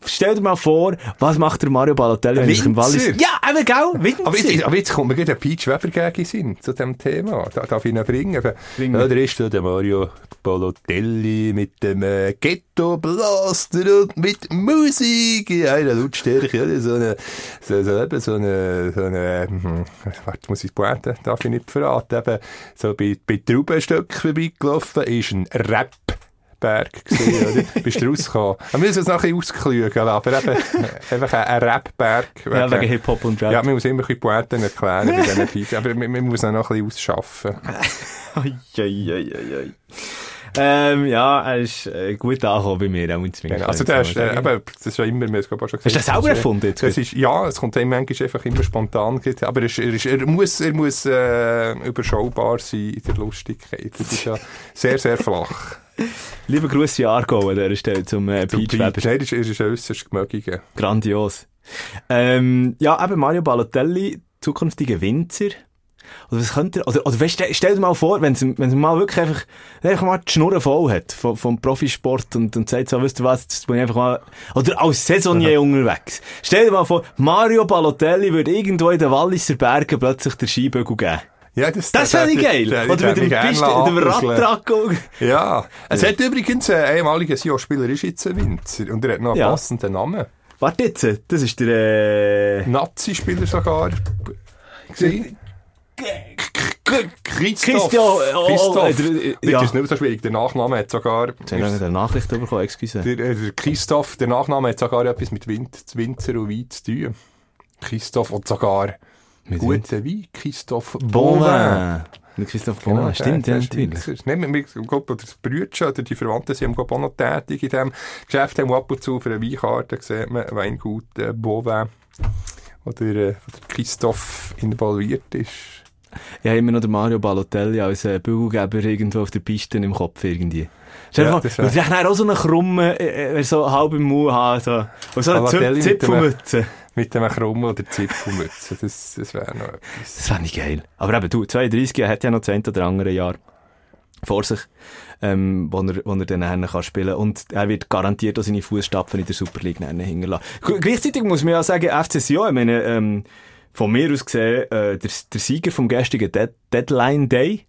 Stell dir mal vor, was macht der Mario Balotelli, wenn er im Wallis... Ja, eben, gell? Winzer. Aber jetzt, aber jetzt kommt mir gerade ein Peach Weber gegen Sinn zu diesem Thema. Da, darf ich ihn bringen? bringen. Ja, da ist da der Mario Balotelli mit dem äh, Ghetto Blaster und mit Musik in einer Lautstärke. Ja, so eine, so, so, eben so eine, so eine, hm, warte, muss ich Pointe, darf ich nicht verraten, eben, so bei, bei Traubenstöcken vorbeigelaufen ist ein Rap Rapberg gesehen, oder? Bist du rausgekommen? Wir müssen es noch ein bisschen ausklügeln, aber eben, einfach ein, Rapberg. Ja, wegen Hip-Hop und Rap. Ja, man muss immer ein bisschen Poeten erklären bei diesen Piepen, aber man, man muss auch noch ein bisschen ausschaffen. Eieieiei. Ähm, ja, er ist äh, gut angekommen bei mir, auch genau. Also, der ist, äh, eben, das ist ja immer, wir haben es schon gesagt. Hast du das selber erfunden? Jetzt? Das ist, ja, es kommt ihm manchmal einfach immer spontan, aber er, ist, er, ist, er muss, er muss äh, überschaubar sein in der Lustigkeit. Das ist ja sehr, sehr flach. Lieber Grüße Argo an dieser Stelle zum äh, Peach Weber. Nein, das ist ein äußerst gemögiger. Grandios. Ähm, ja, eben Mario Balotelli, zukünftiger Winzer. Oder was könnte er, oder, oder weißt, stell dir mal vor, wenn wenn es mal wirklich einfach, einfach mal die Schnurren voll hat vom, vom Profisport und, und sagt so, weißt du was, jetzt bin ich einfach mal, oder als Saisonier unterwegs. Stell dir mal vor, Mario Balotelli würde irgendwo in den Walliser Bergen plötzlich der Skibögel geben. Ja, das, das, das finde ich geil. Der, Oder mit dem Radtrack. Ja. Es ja. hat übrigens ein ehemaliger SIO-Spieler, ist jetzt ein Winzer. Und er hat noch einen ja. passenden Namen. Warte jetzt, das ist der, äh... Nazi-Spieler sogar. Christoph. Christoph. Oh, Christoph. Äh, ja. Das ist nicht so schwierig. Der Nachname hat sogar... Jetzt haben wir eine Nachricht bekommen, excuse. Der, äh, der Christoph, der Nachname hat sogar etwas mit Wind, Winzer und Wein zu tun. Christoph und sogar... Guten Wein, Christoph Bonvin. Christoph Bonvin, genau, stimmt, ja, natürlich. Nein, wir, glaube, das Brüder oder die Verwandten sind auch noch tätig in diesem Geschäft, haben ab und zu für eine Weinkarte sieht man Weingut äh, Bonvin, wo der, äh, der Christoph involviert ist. Ja, immer noch der Mario Balotelli als äh, Bügelgeber irgendwo auf der Piste im Kopf irgendwie. Stell dir ja, vor, hast auch so einen krummen, äh, äh so halb im Mund haben, so, und so eine Zipfelmütze mit einem Krummen oder Zipfelmütze. Das, das wäre noch etwas. Das fände ich geil. Aber eben, du, 32 Jahre hat ja noch 10 oder andere Jahr vor sich, ähm, wo er, wo er dann kann spielen Und er wird garantiert auch seine Fußstapfen in der Super League hinterlassen. Gleichzeitig muss man ja sagen, FC Sion, ich meine, ähm, von mir aus gesehen, äh, der, der Sieger vom gestrigen Dead Deadline Day,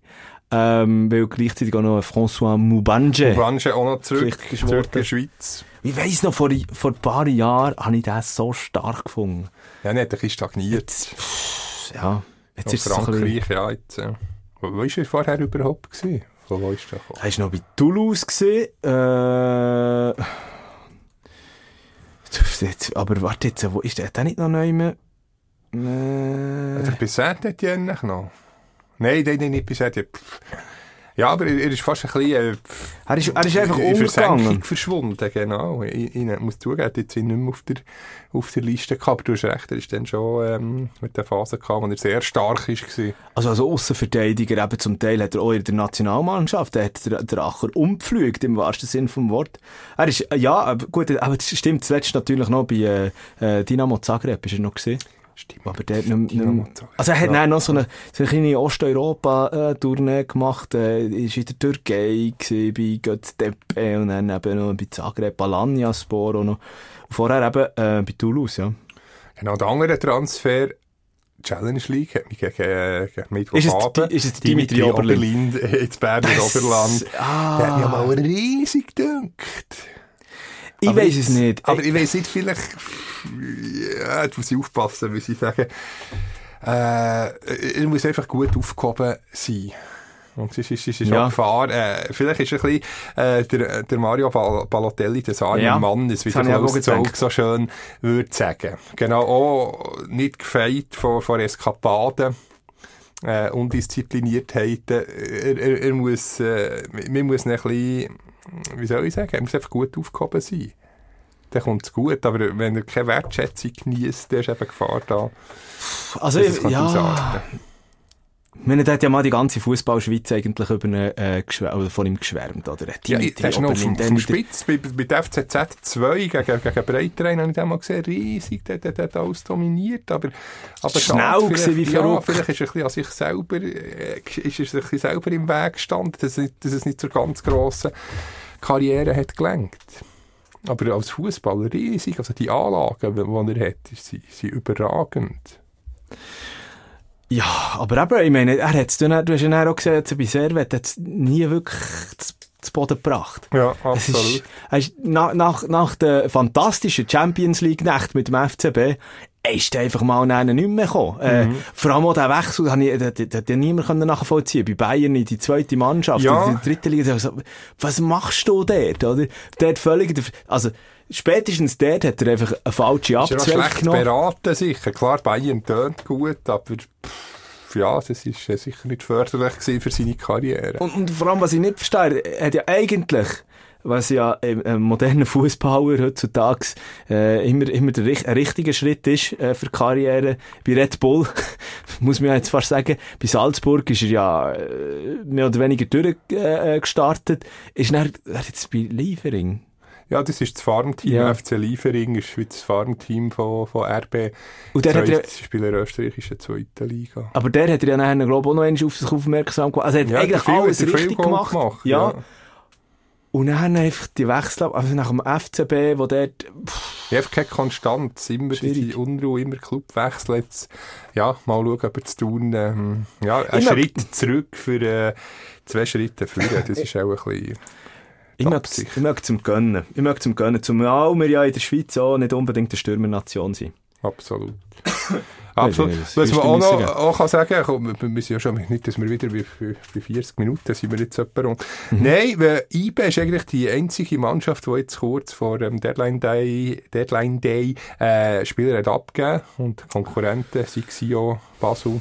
ähm, weil gleichzeitig auch noch François Mubanje. Mubanje auch noch zurück, zurück in die Schweiz. Ich weiss noch, vor, vor ein paar Jahren habe ich das so stark gefunden. Ja, nicht, ein bisschen stagniert. Jetzt, ja, jetzt ist es Frankreich, so bisschen... ja, jetzt, ja. Wo, war er vorher überhaupt gewesen? Von wo ist der gekommen? Er war noch bei Toulouse gewesen, äh... Jetzt, aber warte jetzt, wo ist der? Hat der nicht noch neu mehr? Äh... Hat er bis Saint-Etienne noch? Nein, nein, nein, nicht bis Saint-Etienne. Ja, aber er, ist fast ein bisschen... Äh, er, ist, er ist einfach in verschwunden, genau. Ich, ich muss zugeben, er hat jetzt nicht mehr auf der, auf der Liste gehabt. Du hast recht, er ist dann schon ähm, mit der Phase gekommen, wo er sehr stark war. Also als Aussenverteidiger, eben zum Teil hat er auch in der Nationalmannschaft, der hat der, der Acher umgepflügt, im wahrsten Sinn vom Wort. Er ist, ja, gut, aber das stimmt zuletzt natürlich noch bei äh, äh Dynamo Zagreb, ist er noch gesehen. Stimmt. Aber der hat nicht, nicht, also er hat ja. noch so eine, so eine kleine Osteuropa-Tournee gemacht, äh, ist in der Türkei gewesen, bei Götztepe und dann eben noch bei Zagreb, Alanya-Spor und noch. Und vorher eben äh, bei Toulouse, ja. Genau, der andere Transfer, Challenge League, hat mich gegen, gegen Mittwochabend, ist es, ist es Dimitri, Dimitri Oberlind, Oberlind ins Berner Oberland, ah. der hat mich mal riesig gedünkt. Ich weiß es nicht. Aber ich weiß nicht, vielleicht, ja, jetzt muss ich aufpassen, muss ich sagen. Äh, er muss einfach gut aufgehoben sein. Und es ist, es ist ja. auch Gefahr. Äh, vielleicht ist ein bisschen, äh, der, der Mario Balotelli, der arme ja. Mann, das wie der Klaus so schön würde sagen. Genau, auch nicht gefeit vor, vor Eskapaden. äh, Undiszipliniertheiten. Er, er, er muss, äh, man muss ein bisschen, wie soll ich sagen, er muss einfach gut aufgehoben sein. Dann kommt es gut, aber wenn er keine Wertschätzung genießt, dann ist eben Gefahr da. Also, ich, ja, ausarten. Ich meine, da hat ja mal die ganze Fußballschweiz eigentlich über ihn, äh, oder von ihm geschwärmt, oder? Ja, Dimitri der ist noch dem Oberlin, Spitz, bei, bei der FCZ 2 gegen, gegen Breiterein habe ich den mal gesehen, riesig, der, der, der hat alles dominiert, aber, aber Schnell gewesen, wie vielleicht- ja, verrückt. vielleicht ist er ein bisschen an sich selber, äh, ist er sich selber im Weg gestanden, dass, es- dass es nicht zur ganz grossen Karriere hat gelenkt. Aber als Fußballer riesig, also die Anlagen, die er hat, sind, sind überragend. Ja, aber eben, ich meine, er hat's, du, du hast ja dann auch gesehen, jetzt bei Servet hat es nie wirklich zu, Boden gebracht. Ja, Es ist, nach, nach, nach der fantastischen Champions League Nacht mit dem FCB, ist einfach mal einen nicht mehr gekommen. Äh, vor allem auch der Wechsel, hat der, der, der niemand nachvollziehen. Bei Bayern in die zweite Mannschaft, Ja. in die dritte Liga, so, was machst du dort, oder? Dort völlig, also, spätestens dort hat er einfach eine falsche Ist ja noch Abzweig schlecht genommen. beraten, sicher. Klar, Bayern tönt gut, aber pff, ja, das ist äh, sicher nicht förderlich für seine Karriere. Und, und vor allem, was ich nicht verstehe, er hat ja eigentlich, was ja im, im modernen Fußballer heutzutage äh, immer, immer der ein richtiger Schritt ist äh, für die Karriere. Bei Red Bull, muss man ja jetzt fast sagen, bei Salzburg ist er ja äh, mehr oder weniger durchgestartet. Äh, gestartet. ist er, er jetzt bei Liefering. Ja, das ist das Farmteam. Ja. FC Liefering ist das Farmteam von, von RB. Und der hat ja, Sie spielen in der österreichischen zweiten Liga. aber der hat ja nachher, glaube ich, auch noch einmal auf sich aufmerksam gemacht. Also er hat Ja, eigentlich viel- alles richtig Goal gemacht. ja. Und dann einfach die Wechsel, also nach dem FCB, wo dort, Ich habe keine Konstanz. Immer Schwierig. diese Unruhe, immer Clubwechsel. Jetzt, ja, mal schauen, ob er zu tun, ähm, ja, ein Immer- Schritt zurück für, äh, zwei Schritte vorne. Das ist auch ein bisschen, Ich ich mag zum Gönnen. Ich mag zum Gönnen. Zumal wir ja in der Schweiz auch nicht unbedingt eine Stürmernation sind. Absolut. Absolut. Was man auch noch auch kann sagen komm, wir müssen ja schon nicht, dass wir wieder bei, bei bei 40 Minuten sind wir jetzt etwa rum. Mhm. Nein, weil IBE ist eigentlich die einzige Mannschaft, die jetzt kurz vor dem Deadline Day, Deadline Day äh, Spieler hat abgegeben und Konkurrenten, sei Sio, Basel,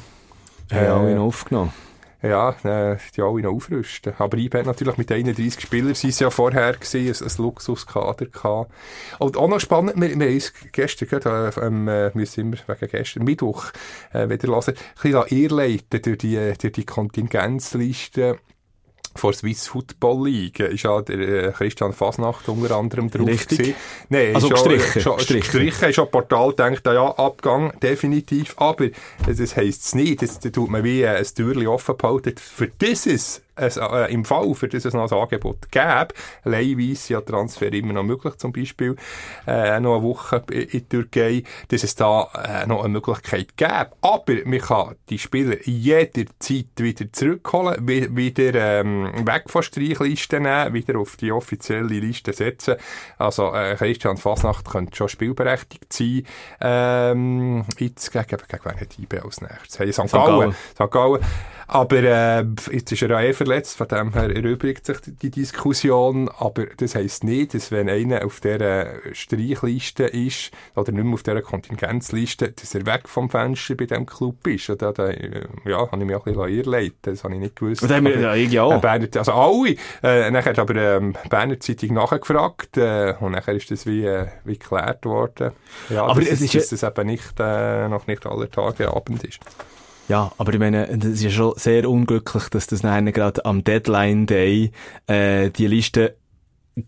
Haben ja alle Äh, noch aufgenommen. Ja, äh, die alle noch aufrüsten. Aber IBE hat natürlich mit 31 Spielern, sie ja vorher gesehen, ein, ein Luxuskader gehabt. Und auch noch spannend, wir, wir haben uns gestern, gerade, äh, ähm, äh, wir sind wegen gestern, Mittwoch, äh, wieder hören, ein bisschen irrleiten durch die, durch die Kontingenzliste vor Swiss Football League ist ja der äh, Christian Fasnacht unter anderem drauf Richtig. gewesen. Nein, Also gestrichen, Schon, gestrichen. gestrichen ist ein Portal denkt, ja, Abgang, definitiv. Aber das, das heisst es nicht. Das, da tut man wie äh, ein Türchen offen behalten. Für dieses, es, äh, im Fall, für das es noch ein Angebot gäbe, leihweise ja Transfer immer noch möglich, zum Beispiel, äh, noch eine Woche in die Türkei, dass es da äh, noch eine Möglichkeit gäbe. Aber man kann die Spieler jederzeit wieder zurückholen, wi- wieder ähm, weg von Streichlisten nehmen, wieder auf die offizielle Liste setzen. Also äh, Christian Fasnacht könnte schon spielberechtigt sein. Ähm, jetzt gegen, gegen wen hat IB als nächstes? Hey, St. St. Gallen. St. Gallen. Aber äh, jetzt ist er ja eh verletzt, von dem her erübrigt sich die Diskussion. Aber das heisst nicht, dass wenn einer auf dieser Streichliste ist, oder nicht mehr auf dieser Kontingenzliste, dass er weg vom Fenster bei diesem Club ist. Da, da, äh, ja, habe ich mich auch ein bisschen irreleiten Das habe ich nicht gewusst. Und dann haben wir, ja, ich äh, auch. Berner, also alle. Äh, nachher hat aber ähm, Berner Zeitung nachgefragt äh, und nachher ist das wie, äh, wie geklärt worden. Ja, Aber dass, es ist dass das eben nicht, äh, noch nicht alle Tage Abend ist. Ja, aber ich meine, das ist schon sehr unglücklich, dass das dann gerade am Deadline Day äh, die Liste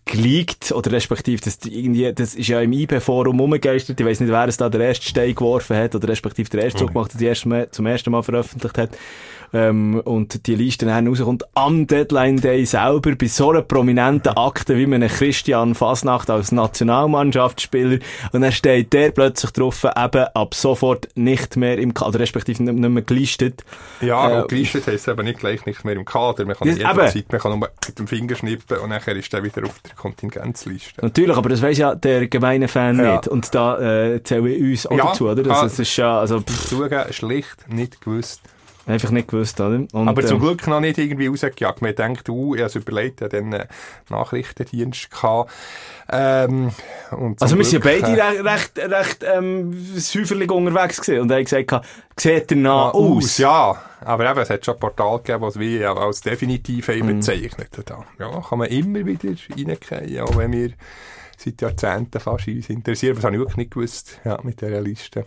geleakt, oder respektive, das, irgendwie, das ist ja im IB-Forum umgegeistert, ich weiß nicht, wer es da der erste Stein geworfen hat, oder respektive der erste Zug gemacht hat, Mal, zum ersten Mal veröffentlicht hat, ähm, und die Liste dann rauskommt am Deadline Day selber, bei so einer prominenten Akte wie einem Christian Fasnacht als Nationalmannschaftsspieler, und dann steht der plötzlich drauf, eben ab sofort nicht mehr im Kader, respektive nicht, mehr gelistet. Ja, Äh, und gelistet heisst eben nicht gleich nicht mehr im Kader. Man kann jederzeit, man kann nur mit dem Finger schnippen und nachher ist er wieder auf der Kontingenzliste. Natürlich, aber das weiss ja der gemeine Fan Ja. nicht. Und da äh, zählen wir uns auch Ja, dazu, oder? Das, das ist ja, also, pff, Zugeben, schlicht nicht gewusst. Einfach nicht gewusst, oder? Und, Aber zum ähm, Glück noch nicht irgendwie rausgejagt. Man denkt, uh, ich habe es überlegt, ich dann einen Nachrichtendienst gehabt. Ähm, Also wir sind ja Glück, beide äh, recht, recht, recht ähm, säuferlich unterwegs gewesen. Und er hat gesagt, sieht er nach aus? Ja, aber eben, es hat schon ein Portal gegeben, das wir als definitiv haben Mhm. bezeichnet haben. Ja, kann man immer wieder reingehen, auch wenn wir seit Jahrzehnten fast uns interessieren. Das habe ich wirklich nicht gewusst, ja, mit dieser Liste.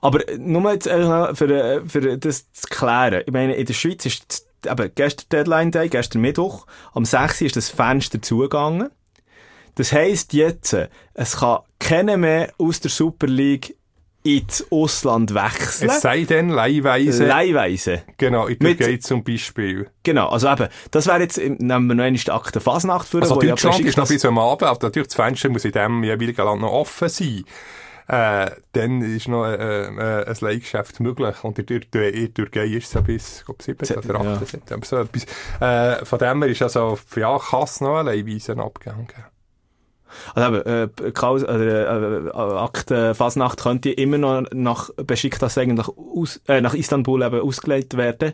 Aber äh, nur jetzt äh, noch für, äh, für das zu klären. Ich meine, in der Schweiz ist eben gestern Deadline Day, gestern Mittwoch, am 6. ist das Fenster zugegangen. Das heisst jetzt, äh, es kann keiner mehr aus der Super League ins Ausland wechseln. Es sei denn, leihweise, Leihweise. genau, in Mit- Türkei zum Beispiel. Genau, also eben, das wäre jetzt, nehmen wir noch einmal die Akte Fasnacht für, Also Deutschland ist noch bis am Abend, aber natürlich das Fenster muss in dem jeweiligen Land noch offen sein. Äh, dann ist noch äh, äh, ein Leihgeschäft möglich. Und in der, Türkei ist es ja bis glaub, 7. Se- oder 8. ja. September. So etwas. Äh, von dem her ist also, ja, kann es noch eine Leihweise abgeben. Also eben, äh, Klaus, äh, äh, Akte Fasnacht könnte immer noch nach Besiktas eigentlich aus, äh, nach Istanbul eben ausgelegt werden.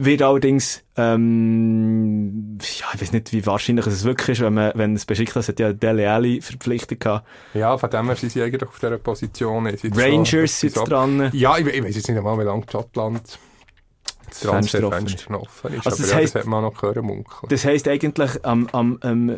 Wird allerdings, ähm, ja, ich weiß nicht, wie wahrscheinlich es wirklich ist, wenn man, wenn das Besiktas hat ja Dele Alli verpflichtet gehabt. Ja, von dem her sind sie eigentlich auf dieser Position. Rangers sitzt dran. Ja, ich, ich weiß jetzt nicht einmal, wie lange Schottland das Transferfenster offen ist. Also aber das ja, heisst- das hat man noch gehört munkeln. Das heisst eigentlich am, am, am, äh,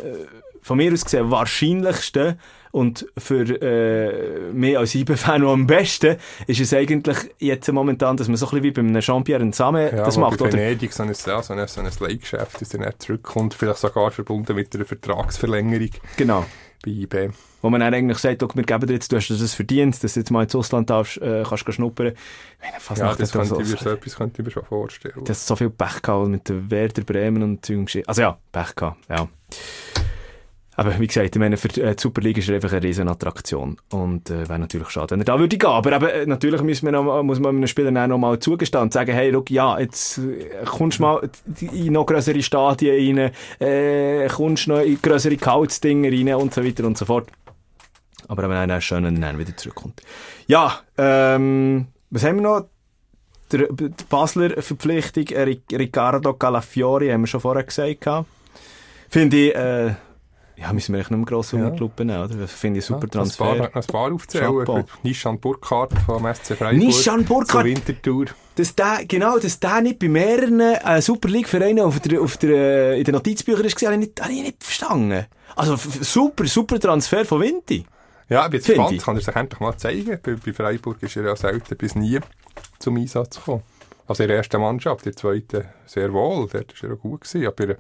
von mir aus gesehen wahrscheinlichste und für äh, mich als IB-Fan am besten ist es eigentlich jetzt momentan, dass man so ein bisschen wie bei einem Jean-Pierre Nsame Ja, das macht. bei Oder, Venedig so ein, ja, so ein, so ein Leihgeschäft, das dann nicht zurückkommt, vielleicht sogar verbunden mit einer Vertragsverlängerung genau. bei IB. Wo man dann eigentlich sagt, okay, wir geben dir jetzt, du hast das verdient, dass du jetzt mal ins Ausland darfst, äh, kannst gehen schnuppern. Ich meine, fast Ja, das der könnte so, ich mir so etwas könnte ich mir schon vorstellen. das so viel Pech gehabt mit der Werder Bremen und Geschichte. Also ja, Pech gehabt, ja. Aber wie gesagt, ich meine, für äh, die Super League ist er einfach eine riesen Attraktion. Und äh, wäre natürlich schade, wenn er da würde gehen. Aber eben, äh, natürlich muss man, muss man einem Spieler dann noch mal zugestehen und sagen, hey, look, ja, jetzt äh, kommst du mal in noch größere Stadien rein, äh, kommst noch in größere Couch-Dinger rein und so weiter und so fort. Aber eben ist schön, wenn er wieder zurückkommt. Ja, ähm, was haben wir noch? Der, die Basler Verpflichtung, Ric- Riccardo Calafiori, haben wir schon vorher gesagt. Finde ich, äh, ja, müssen wir echt nicht mehr gross Ja. nehmen, oder? Das Finde ich super ja, Ein paar, Transfer. ein paar aufzählen. Nishan Burkhardt vom SC Freiburg. Nishan Burkhardt. Zur Wintertour. Dass der, genau, dass der nicht bei mehreren äh, Super League-Vereinen auf der, auf der, äh, in den Notizbüchern ist, habe ich nicht, habe ich nicht verstanden. Also, super, super Transfer von Vinti. Ja, ich bin jetzt Finde gespannt. ich. Kann er sich endlich mal zeigen. Bei, bei Freiburg ist er ja selten bis nie zum Einsatz gekommen. Also in der ersten Mannschaft, in der zweiten sehr wohl. Dort war er auch gut. Gewesen. Aber äh,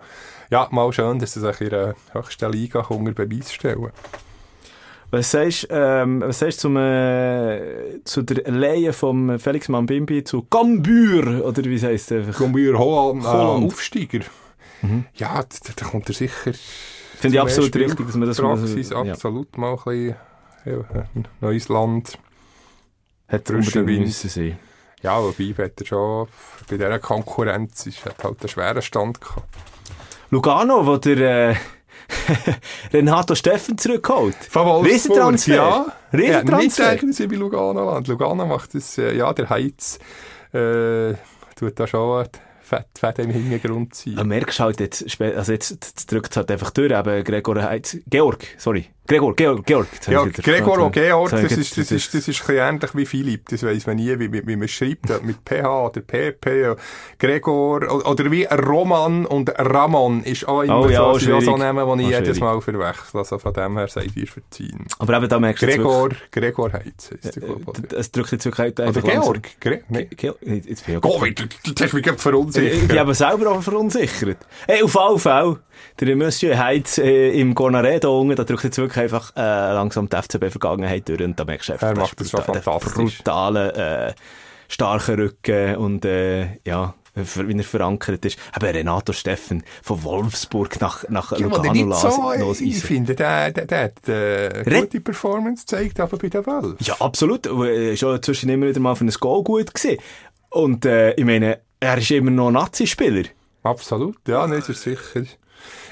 ja, mal schön, dass er sich in der höchsten Liga unter Beweis stellen Was sagst, ähm, was sagst du zum, äh, zu der Leihe vom Felix Mambimbi zu Gambür? Oder wie es einfach? Kommen wir Holland, äh, Holland. Aufsteiger. Ja, da, da kommt er sicher. Finde ich absolut Spiel- richtig, dass man das mal- Praxis, ja. absolut mal ein bisschen ja, ein neues Land. Hat unbedingt müssen sein. Ja, wobei hat er schon bei dieser Konkurrenz ist, hat halt einen schweren Stand gehabt. Lugano, wo der äh, Renato Steffen zurückholt. Von Wolfsburg, Riesentransfer. Ja. ja nicht Riesentransfer. sie bei Lugano Land. Lugano macht das, äh, ja, der Heiz äh, tut da schon fett, fett im Hintergrund sein. Du merkst halt jetzt, also jetzt, drückt es halt einfach durch, aber Gregor Heitz, Georg, sorry. Gregor, Georg, Georg. Jetzt Ja, ich Gregor und Georg, Jetzt das ich ist, das, ist, das ist ein ähnlich wie Philipp. Das weiss man nie, wie, wie, man schreibt. ob Mit PH oder PP. Gregor, o- oder wie Roman und Ramon ist auch immer Oh ja, so, auch so. Namen, die ich Auch jedes. Mal verwechsel. Also von dem her seid ihr verziehen. Aber eben, da merkst du jetzt Gregor, Gregor Heitz heisst der, äh, es drückt jetzt wirklich ich. einfach Oder Georg? Gre nee. Georg, jetzt bin ich Oh, du, du, du hast mich gerade Ich verunsichert. bin aber selber auch verunsichert. Hey, auf alle Fälle, der Monsieur Heitz äh, im Gonaredo unten, da drückt jetzt wirklich einfach äh, langsam die FCB-Vergangenheit durch und da merkst du einfach, Er das macht das schon brutal- der fantastisch. brutale, äh, starke Rücken und äh, ja, wie er verankert ist. Eben Renato Steffen von Wolfsburg nach, nach Ja, aber Lugano nicht so, ich finde, der, der, der hat äh, Red- gute Performance gezeigt, aber bei den Wölfen. Ja, absolut. Ist auch zwischen immer wieder mal für ein Goal gut gewesen. Und äh, ich meine, er ist immer noch Nazi-Spieler. Absolut, ja, nee, das ist sicher.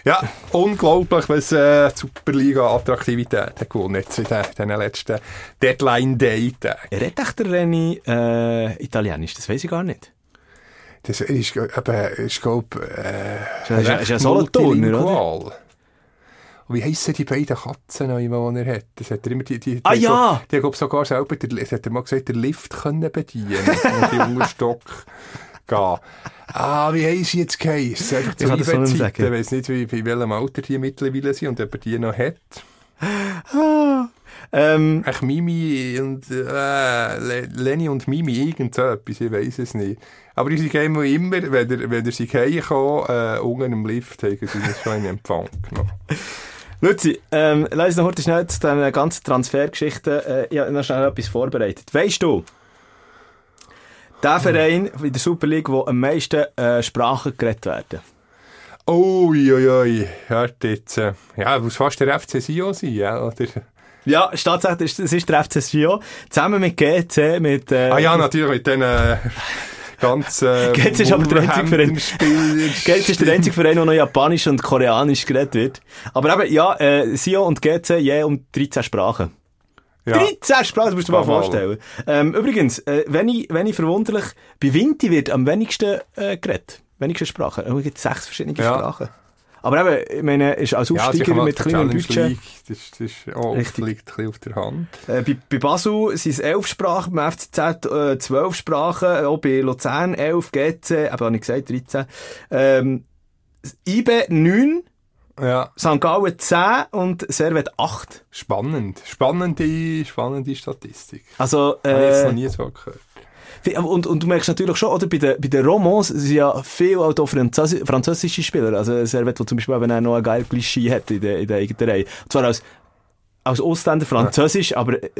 Ja, unglaublich, was äh, die Superliga-Attraktivität hat gewonnen jetzt in den, den letzten Deadline-Day-Tagen. Er redet echt der René äh, Italienisch, das weiß ich gar nicht. Das ist, eben, ist, glaub, äh, Ist ja- ist ja Solothurner, oder? oder? Und wie heissen die beiden Katzen noch, die er hat? Das hat er immer die, die, Ah, die, ja! Die hat sogar selber, das hat er mal gesagt, den Lift können bedienen die Unterstock gehen. Ah, wie haben sie jetzt geheissen? Einfach Ich kann das so nicht Zeiten. sagen. Ich weiss nicht, wie, in welchem Alter die mittlerweile sind und ob er die noch hat. Ähm, Echt Mimi und äh, Le- Lenny und Mimi, irgend so etwas, ich weiss es nicht. Aber unsere Game immer, wenn er, wenn er sie heimkommen, äh, unten im Lift, haben sie uns schon in Empfang genommen. Luzi, ähm, lass uns noch heute schnell zu den ganzen Transfergeschichten. Äh, ich habe noch schnell etwas vorbereitet. Weißt du, der Verein in der Super League, wo am meisten äh, Sprachen geredet werden? Ui, ui, ui, hört jetzt. Äh, ja, muss fast der FC Sion sein, ja, oder? Ja, ist tatsächlich, es ist der FC Sion, zusammen mit GC, mit... Äh, Ah ja, natürlich mit den äh, ganz äh, GC ist aber der einzige Verein. GC ist der einzige Verein, wo noch Japanisch und Koreanisch geredet wird. Aber eben, ja, äh, Sion und GC je um 13 Sprachen. Ja. 13 Sprachen, das musst du dir mal vorstellen. Ähm, übrigens, äh, wenn ich, wenn ich verwunderlich, bei Vinti wird am wenigsten äh, geredet. Wenigste Sprachen. Es gibt sechs verschiedene Ja. Sprachen. Aber eben, ich meine, ist als Ja, Aufsteiger mal mit kleinem Budget. League, Das, das ist auch, Richtig. liegt ein bisschen auf der Hand. Äh, bei, bei Basel sind es elf Sprachen, beim FCZ äh, zwölf Sprachen, auch bei Luzern elf, GC, eben habe ich gesagt, 13. Ähm, IB neun, Ja, St. Gallen 10 und Servet 8. spannend. Spannende, spannende Statistik. Also, Habe ich jetzt noch äh, nie so gehört. und, und du merkst natürlich schon, oder, bei den, bei den Romans sind ja viel auch Französi französische Spieler. Also, Servet, der zum Beispiel eben auch noch ein geiles Klischee hat in der, in der eigenen Reihe. Und zwar als, als Ausländer Französisch, aber äh,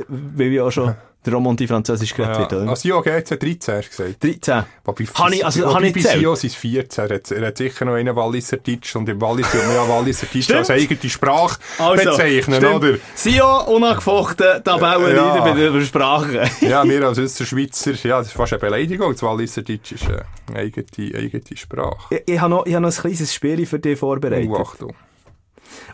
ja auch schon der Romanti Französisch geredet wird, Ja. oder? Also Sion GC 13, hast du gesagt. 13. Wobei, Habe ich- also, wobei bei? Sion sind es 14. Er hat, er hat sicher noch einen Walliser Deutsch und im Wallis tut man ja Walliser Deutsch als eigene Sprache Also, bezeichnen, stimmt. oder? Sion, unangefochten, Tabellenleiter Ja. bei den Sprachen. Ja, wir als Österschweizer, ja, das ist fast eine Beleidigung. Das Walliser Deutsch ist eine eigene, eigene Sprache. ich, ich habe noch, ich habe noch ein kleines Spiel für dich vorbereitet. Oh, Achtung.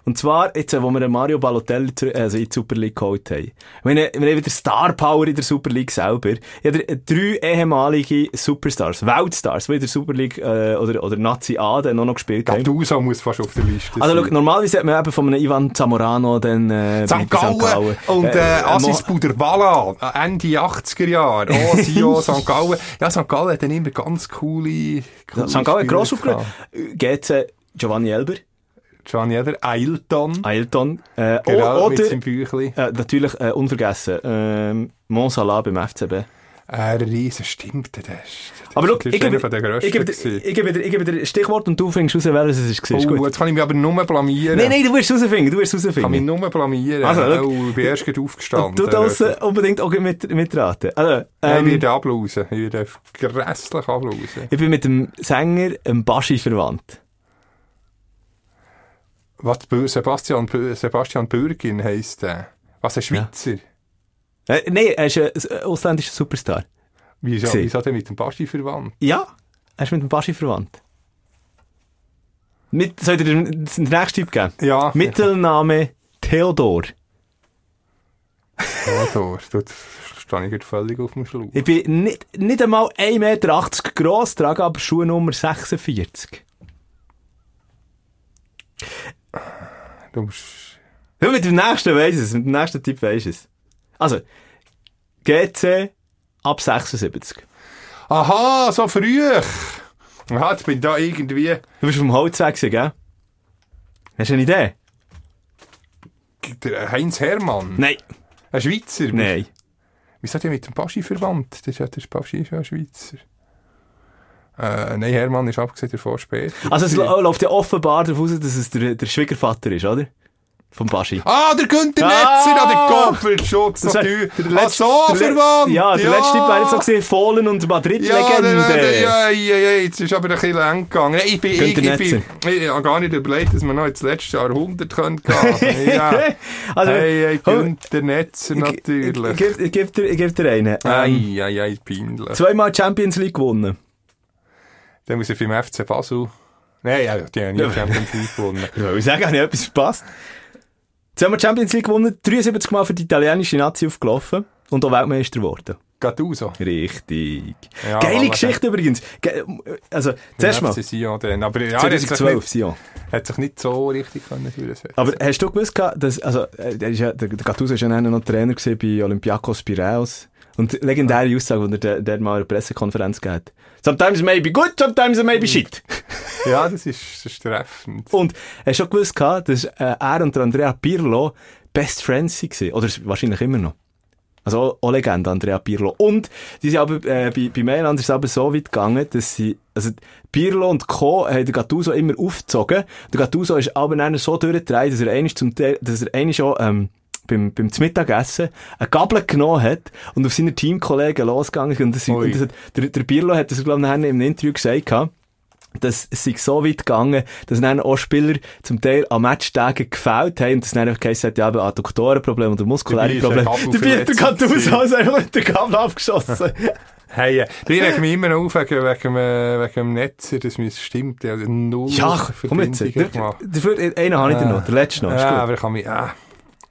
Und zwar, jetzt, äh, wo wir Mario Balotelli also in die Super League geholt haben. Wir haben, wir haben wieder Star Power in der Super League selber. Äh, drei ehemalige Superstars, Weltstars, die in der Super League äh, oder, oder Nazi A dann noch, noch gespielt haben. Gattuso muss fast auf der Liste Also, schau, normalerweise hat man eben von einem Ivan Zamorano dann, äh, St. Gallen und äh, Assis Buderwala, Ende 80er Jahre. Oh, Sio, St. Gallen. Ja, St. Gallen hat dann immer ganz coole, coole St. Gallen gross. Geht's, äh, Giovanni Elber, gehabt. Gianni Eder, Ailton. Ailton, äh, Genau, o- mit oder, seinem Büchlein. äh, natürlich, äh, unvergessen, ähm, Monsala beim FCB. Ein riesen stimmt, das das Aber natürlich ich gebe, ich, gebe, ich, gebe, dir- ich gebe dir ein Stichwort und du findest raus, welches es ist. Ist Oh, gut. jetzt kann ich mich aber nur blamieren. Nein, nein, du wirst rausfinden, du wirst es Ich kann mich rausfinden. nur blamieren. Also, schau. oh, ich bin erst gerade aufgestanden. Du darfst äh, unbedingt auch mit, mitraten. Also, Nein, ich ähm, werde ablausen. Ich werde grässlich ablausen. ich bin mit dem Sänger, dem Baschi, verwandt. Was, Sebastian, Sebastian Bürgin heisst der. Was, ein Schweizer? Äh, nein, er ist ein, ausländischer Superstar. Wieso, Gewesen. wieso denn mit dem Basti verwandt? Ja, er ist mit dem Baschi verwandt. Mit, soll ich dir den, nächsten Typ geben? Ja. Mittelname Theodor. Theodor, dort stehe ich völlig auf dem Schlauch. Ich bin nicht, nicht einmal 1,80 Meter gross, trage aber Schuhnummer 46. Du musst... Ja, mit dem nächsten weisst es, mit dem nächsten Typ weisst es. Also, GC ab 76. Aha, so früh! Aha, jetzt bin ich da irgendwie... Du bist vom Holzweg, gewesen, gell? Hast du eine Idee? Der Heinz Hermann. Nein. Ein Schweizer. Nein. Wieso hat er mit dem Baschi verwandt? Der Baschi ist ja ein Schweizer. Äh, nein, Hermann ist abgesehen davor später. Also, es läuft ja offenbar darauf aus, dass es der, der Schwiegervater ist, oder? Vom Baschi. Ah, der Günther Ah! Netzer, ah, der Kopfschutz Das wär- natürlich. der letzte- so, der verwandt. Ja, der letzte Typ wäre jetzt so gesehen, Fohlen und Ja, Madrid-Legende. der, der, ja, ja, ja, jetzt ist aber ein bisschen lang gegangen. Ich, bin, ich, ich, bin, ich, habe gar nicht überlegt, dass wir noch ins letzte Jahrhundert können gehen ja. also, Hey, hey, Günther Netzer ich, natürlich. ich, gebe dir, ich gebe dir einen. Ähm, Ei, ei, ei, peinlich. zweimal Champions League gewonnen. Dann muss er beim FC Basel... Nein, ja, die haben nie Champions League gewonnen. Ich sage, habe ich etwas verpasst. Zweimal Champions League gewonnen, 73 Mal für die italienische Nazi aufgelaufen und auch Weltmeister geworden. Gattuso. Richtig. Ja, Geile Geschichte übrigens. Ge also, zuerst mal, Sion dann. Aber ja, er hat sich 2012, nicht, Sion. hat sich nicht so richtig können durchsetzen. Aber hast du gewusst, dass, also, äh, der, ist ja, der, der Gattuso war ja noch Trainer bei Olympiakos Piraeus. Und legendäre Aussage, die der, der mal eine Pressekonferenz gegeben hat. Sometimes it may be good, sometimes it may be shit. ja, das ist, das ist treffend. Und hast du schon gewusst, dass äh, er und der Andrea Pirlo Best Friends waren? Oder wahrscheinlich immer noch. Also auch, auch Legende, Andrea Pirlo. Und die sind aber, äh, bei, bei Mailand ist es aber so weit gegangen, dass sie, also Pirlo und Co. haben den Gattuso immer aufgezogen. Der Gattuso ist aber dann so durchgedreht, dass er eigentlich zum Teil, dass er eigentlich schon, ähm, beim, beim Mittagessen eine Gabel genommen hat und auf seine Teamkollegen losgegangen ist. Und, das, Ui. und das hat, der, der Pirlo hat das, glaube ich, nachher in einem Interview gesagt, gehabt, dass es sich so weit gegangen, dass dann auch Spieler zum Teil am Matchtagen gefällt haben und das dann einfach geheißen hat, ja, aber Adduktorenproblem oder muskuläre Probleme. Dabei hat der Gabelverletzung Gattuso also einfach mit der Gabel abgeschossen. Hey, äh, die regen mich immer noch auf wegen, wegen, äh, wegen dem Netzer, das mir stimmt. Ja, null ja, komm jetzt. Der, der, der, einen habe ich dir noch, der letzte noch. Ja, aber ich kann mich, ah.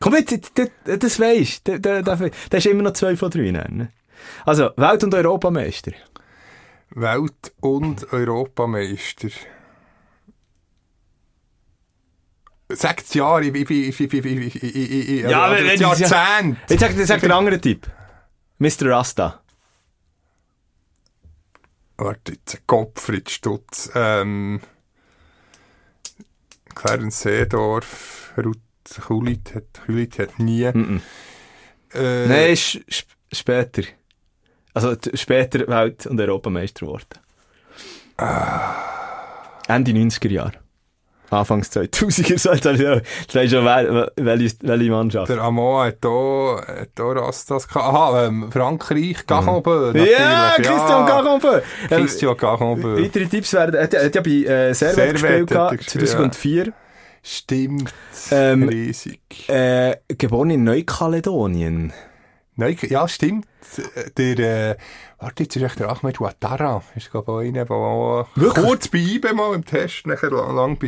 Komm jetzt, das weisst du. Da, da, da ist immer noch zwei von drei. Nennen. Also, Welt- und Europameister. Welt- und Europameister. Sechs Jahre, ich bin, ich, ja, also, wenn, Jahrzehnt. Jetzt sagt, sagt ein anderer Typ. Mr. Rasta. Warte jetzt, Gottfried Stutz, ähm, Clarence Seedorf, Ruth Kulit hat, Kulit hat nie. Mhm. Äh, Nein, sp später. Also später Welt- und Europameister geworden. Ende 90er Jahre. Anfangs 2000er, so, jetzt weißt schon, wel- welche, welche Mannschaft. Der Amon hat da Rastas gehabt. Aha, ähm, Frankreich, Gacambeu, natürlich. Ja, Christian Garampe! Christian Gacambeu. Weitere Tipps werden, er hat, ja bei äh, Servet er gespielt, 2004. Stimmt. Ähm, Riesig. Äh, geboren in Neukaledonien. Nein, ja, stimmt. Der, äh, warte, jetzt ist echt der Ahmed Ouattara. Ist, glaube ich, einer, der auch kurz bei IBE mal im Test, nachher lang, lang bei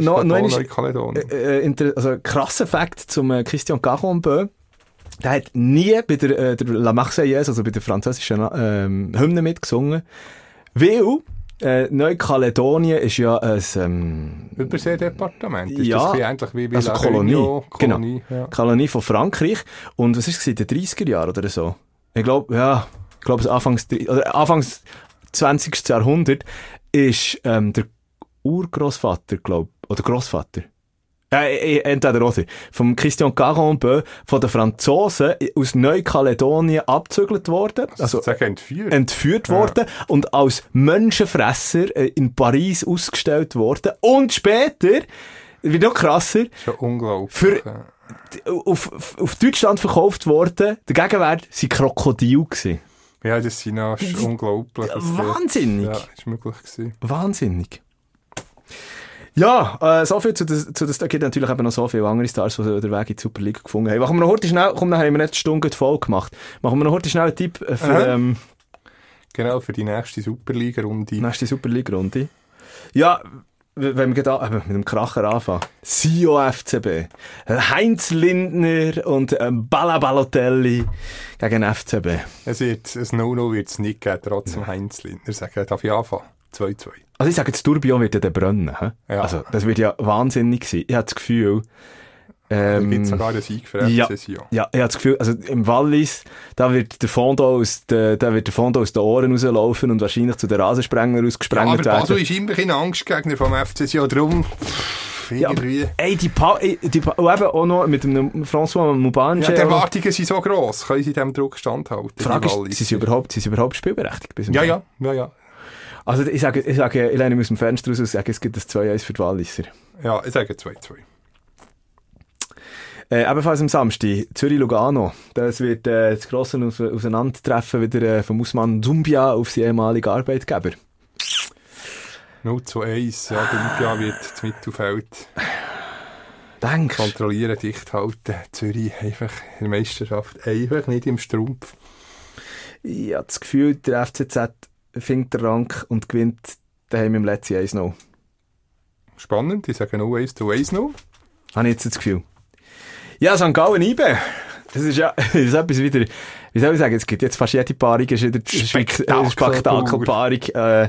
no, no, ich, noch Neukaledonien. äh, inter, also krasser Fakt zum äh, Christian Garombö. Der hat nie bei der, äh, der La Marseillaise, also bei der französischen ähm, Hymne mitgesungen. Weil äh, Neukaledonien ist ja ein ähm, Überseedepartement. Ist ja, das ähnlich wie bei also La Kolonie. Réunion? Genau. Kolonie, ja. Kolonie von Frankreich. Und was ist es, in den 30er Jahren oder so? Ich glaube, ja, ich glaube, Anfangs, oder Anfangs 20. Jahrhundert ist ähm, der Urgroßvater, glaube oder Großvater. Äh, äh, entweder oder. Vom Christian Caronbeu von den Franzosen aus Neukaledonien abzügelt worden. Also, Sagen entführt. entführt Ja. worden und als Menschenfresser äh, in Paris ausgestellt worden. Und später, wird noch krasser, Schon unglaublich. Für- auf, auf, Deutschland verkauft worden. Der Gegenwert waren Krokodil. Gewesen. Ja, das sind unglaublich. Wahnsinnig. Ja, ist möglich gewesen. Wahnsinnig. Ja, äh, so viel zu das, zu das, da gibt natürlich eben noch so viele andere Stars, die den Weg in die Super League gefunden haben. Machen wir noch heute schnell, komm, dann haben wir nicht die Stunde voll gemacht. Machen wir noch heute schnell einen Tipp äh, für Aha. ähm, Genau, für die nächste Superliga-Runde. nächste Super League Runde. Ja, wenn wir an- äh, mit dem Kracher anfangen. Sio FCB. Heinz Lindner und ähm, Bala Balotelli gegen FCB. Es wird, ein No-No wird es nicht geben, trotzdem Heinz Lindner sagen, darf ich anfangen? 2-2. Also ich sage, das Tourbillon wird ja dann brennen. Ja. Also das wird ja wahnsinnig sein. Ich habe das Gefühl... Da Ähm, gibt es sogar einen Sieg für ja. FC Sion. ja, ich habe das Gefühl, also im Wallis, da wird der Fondo aus, de, da wird der Fondo aus den Ohren rauslaufen und wahrscheinlich zu den Rasensprenger Ja, ausgesprengt aber Basel werden. ist immer ein Angstgegner vom FC Sion, darum pff, Ja, aber, ey, die, pa die pa und eben auch noch mit dem François Moubange. Ja, die Erwartungen sind so gross. Können sie diesem Druck standhalten? die Frage ist, sind sie überhaupt, sind sie überhaupt spielberechtigt? Bis Ja, ja, ja, ja. Also ich sage, ich sage, ich lehne mich aus dem Fenster raus und sage, es gibt ein 2-1 für die Walliser. Ja, ich sage 2-2. Äh, ebenfalls am Samstag, Zürich-Lugano. Das wird äh, das grosse Aus Auseinandertreffen wieder äh, vom Usman Zumbia auf seinen ehemaligen Arbeitgeber. 0 zu 1. Ja, Olympia wird das Mittelfeld Denkst kontrollieren, dicht halten. Zürich einfach in der Meisterschaft einfach nicht im Strumpf. Ich habe das Gefühl, der FCZ findet den Rang und gewinnt daheim im letzten 1-0. Spannend, ich sage 0-1 zu 1-0. Habe ich jetzt das Gefühl. Ja, St. Gallen IBE. Es ist ja, es ist etwas wieder, wie soll ich sagen, es gibt jetzt fast jede Paarung, ist wieder Spektakel- Spektakelpaarung, äh,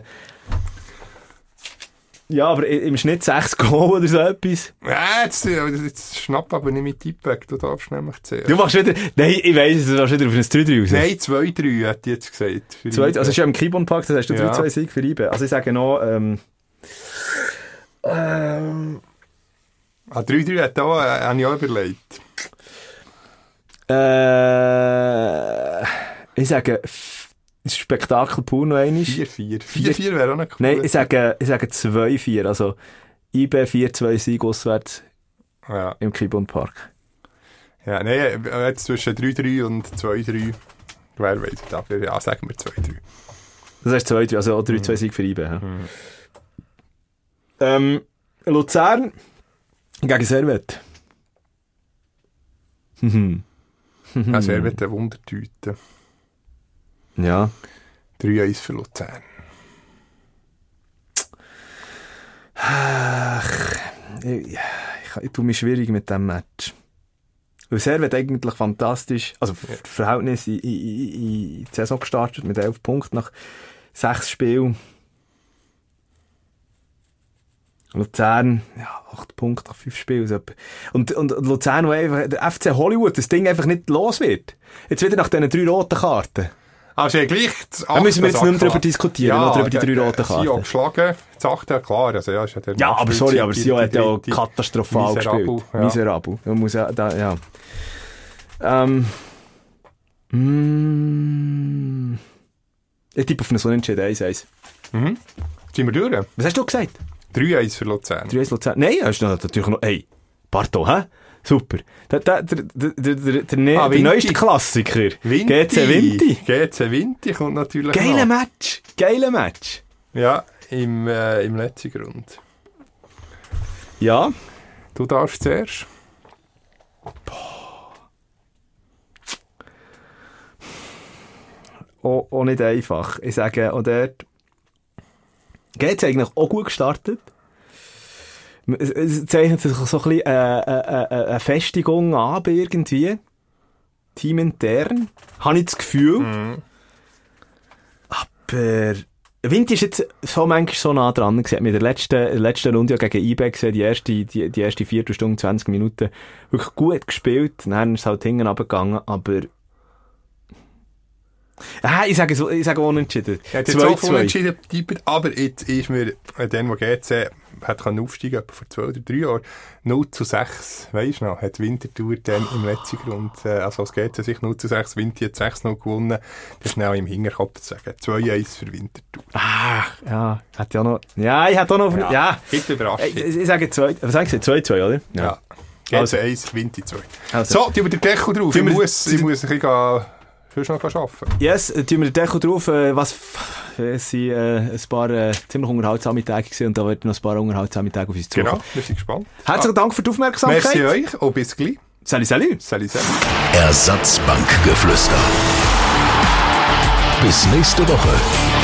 ja, aber im Schnitt 6 Goal oder so etwas. Ja, jetzt, äh, jetzt schnapp aber nicht mit Tipp weg, du darfst nämlich zählen. Du machst wieder, nein, ich weiss, du machst wieder auf ein 3-3 raus. Nein, 2-3 hat die jetzt gesagt. Zwei, also es ist ja im Kibon Park, das heißt du Ja. 3-2 Sieg für IBE. Also ich sage noch, ähm, ähm, Ah, 3-3 hat auch, äh, habe ich auch überlegt. äh, ich sage, das Spektakel pur noch einmal. 4-4. 4-4 wäre auch noch cool. Nein, ich sage, ich sage 2-4, also IB 4-2 Sieg auswärts Ja, im Kibon Park. ja nein, äh, jetzt zwischen 3-3 und 2-3. Wer weiß ja, sagen wir 2-3. Das heißt 2 also auch 3-2 Sieg für IB. Ja. Ähm, Luzern gegen Servet. Mhm. Also er wird eine Wundertüte. Ja. 3-1 für Luzern. Ach, ich, ich, ich tue mich schwierig mit dem Match. Weil Servet eigentlich fantastisch, also ja. Verhältnis in, in, in, in die Saison gestartet mit 11 Punkten nach 6 Spielen. Luzern, ja, 8 Punkte nach 5 Spielen. und, und Luzern, wo einfach, der FC Hollywood, das Ding einfach nicht los wird. Jetzt wieder nach diesen drei roten Karten. Also ja, gleich... Da müssen wir jetzt nicht mehr drüber diskutieren, noch drüber die drei roten Karten. geschlagen, das achte ja klar. Also, ja, ist ja, der Ja, aber sorry, aber Sio hat ja auch katastrophal gespielt. ja. Miserabel. Man muss ja, da, ja. Ähm. Mm, ich tippe auf einen Unentschieden 1-1. Mhm. Sind wir durch? Was hast du gesagt? 3-1 für Luzern. 3-1 Luzern? Nein, hast du natürlich noch, ey, Barto, hä? Super. Der, der, der, der, ne- Ah, neueste Klassiker. Vinti. GC Vinti. GC Vinti kommt natürlich Geiler. Match. Geiler Match. Ja, im, äh, im letzten Grund. Ja. Du darfst zuerst. auch, auch nicht einfach. Ich sage, auch dort es eigentlich auch gut gestartet. Es, zeichnet sich so ein bisschen äh, äh, äh, eine Festigung an, irgendwie. Teamintern. Habe ich das Gefühl. Aber Wind ist jetzt so manchmal so nah dran gewesen. Mit der letzten, der letzten Runde ja gegen IBE gesehen, die erste, die, die erste Viertelstunde, 20 Minuten, wirklich gut gespielt. Dann ist es halt hinten runtergegangen, aber Ah, ich sage, so, ich sage unentschieden. Hat jetzt auch 2-2. unentschieden getippt, aber jetzt ist mir, äh, dann, wo GC hat können aufsteigen, vor zwei oder drei Jahren, 0 zu 6, weisst du noch, hat Winterthur dann im letzten Grund, äh, also als GC sich 0 zu 6, Winter hat 6-0 gewonnen, das schnell im Hinterkopf zu sagen. 2-1 für Winterthur. Ah, ja, hat ja noch, ja, ich hätte auch noch, ja. ja. Überrascht. Ich, ich sage 2, was sagst du, 2-2, oder? Ja. GC Also. 1, Winter 2. Also. So, tun wir den Deckel drauf. Ich muss, ich muss ein bisschen gehen, sonst noch arbeiten. Yes, äh, tun wir den Deckel drauf, äh, was, es sind, äh, ein paar, äh, ziemlich unterhaltsame Tage gewesen und da werden noch ein paar unterhaltsame Tage auf uns zukommen. Genau, wir sind gespannt. Herzlichen Dank für die Aufmerksamkeit. Merci euch und bis gleich. Salut, salut. Salut, salut. Ersatzbankgeflüster. Bis nächste Woche.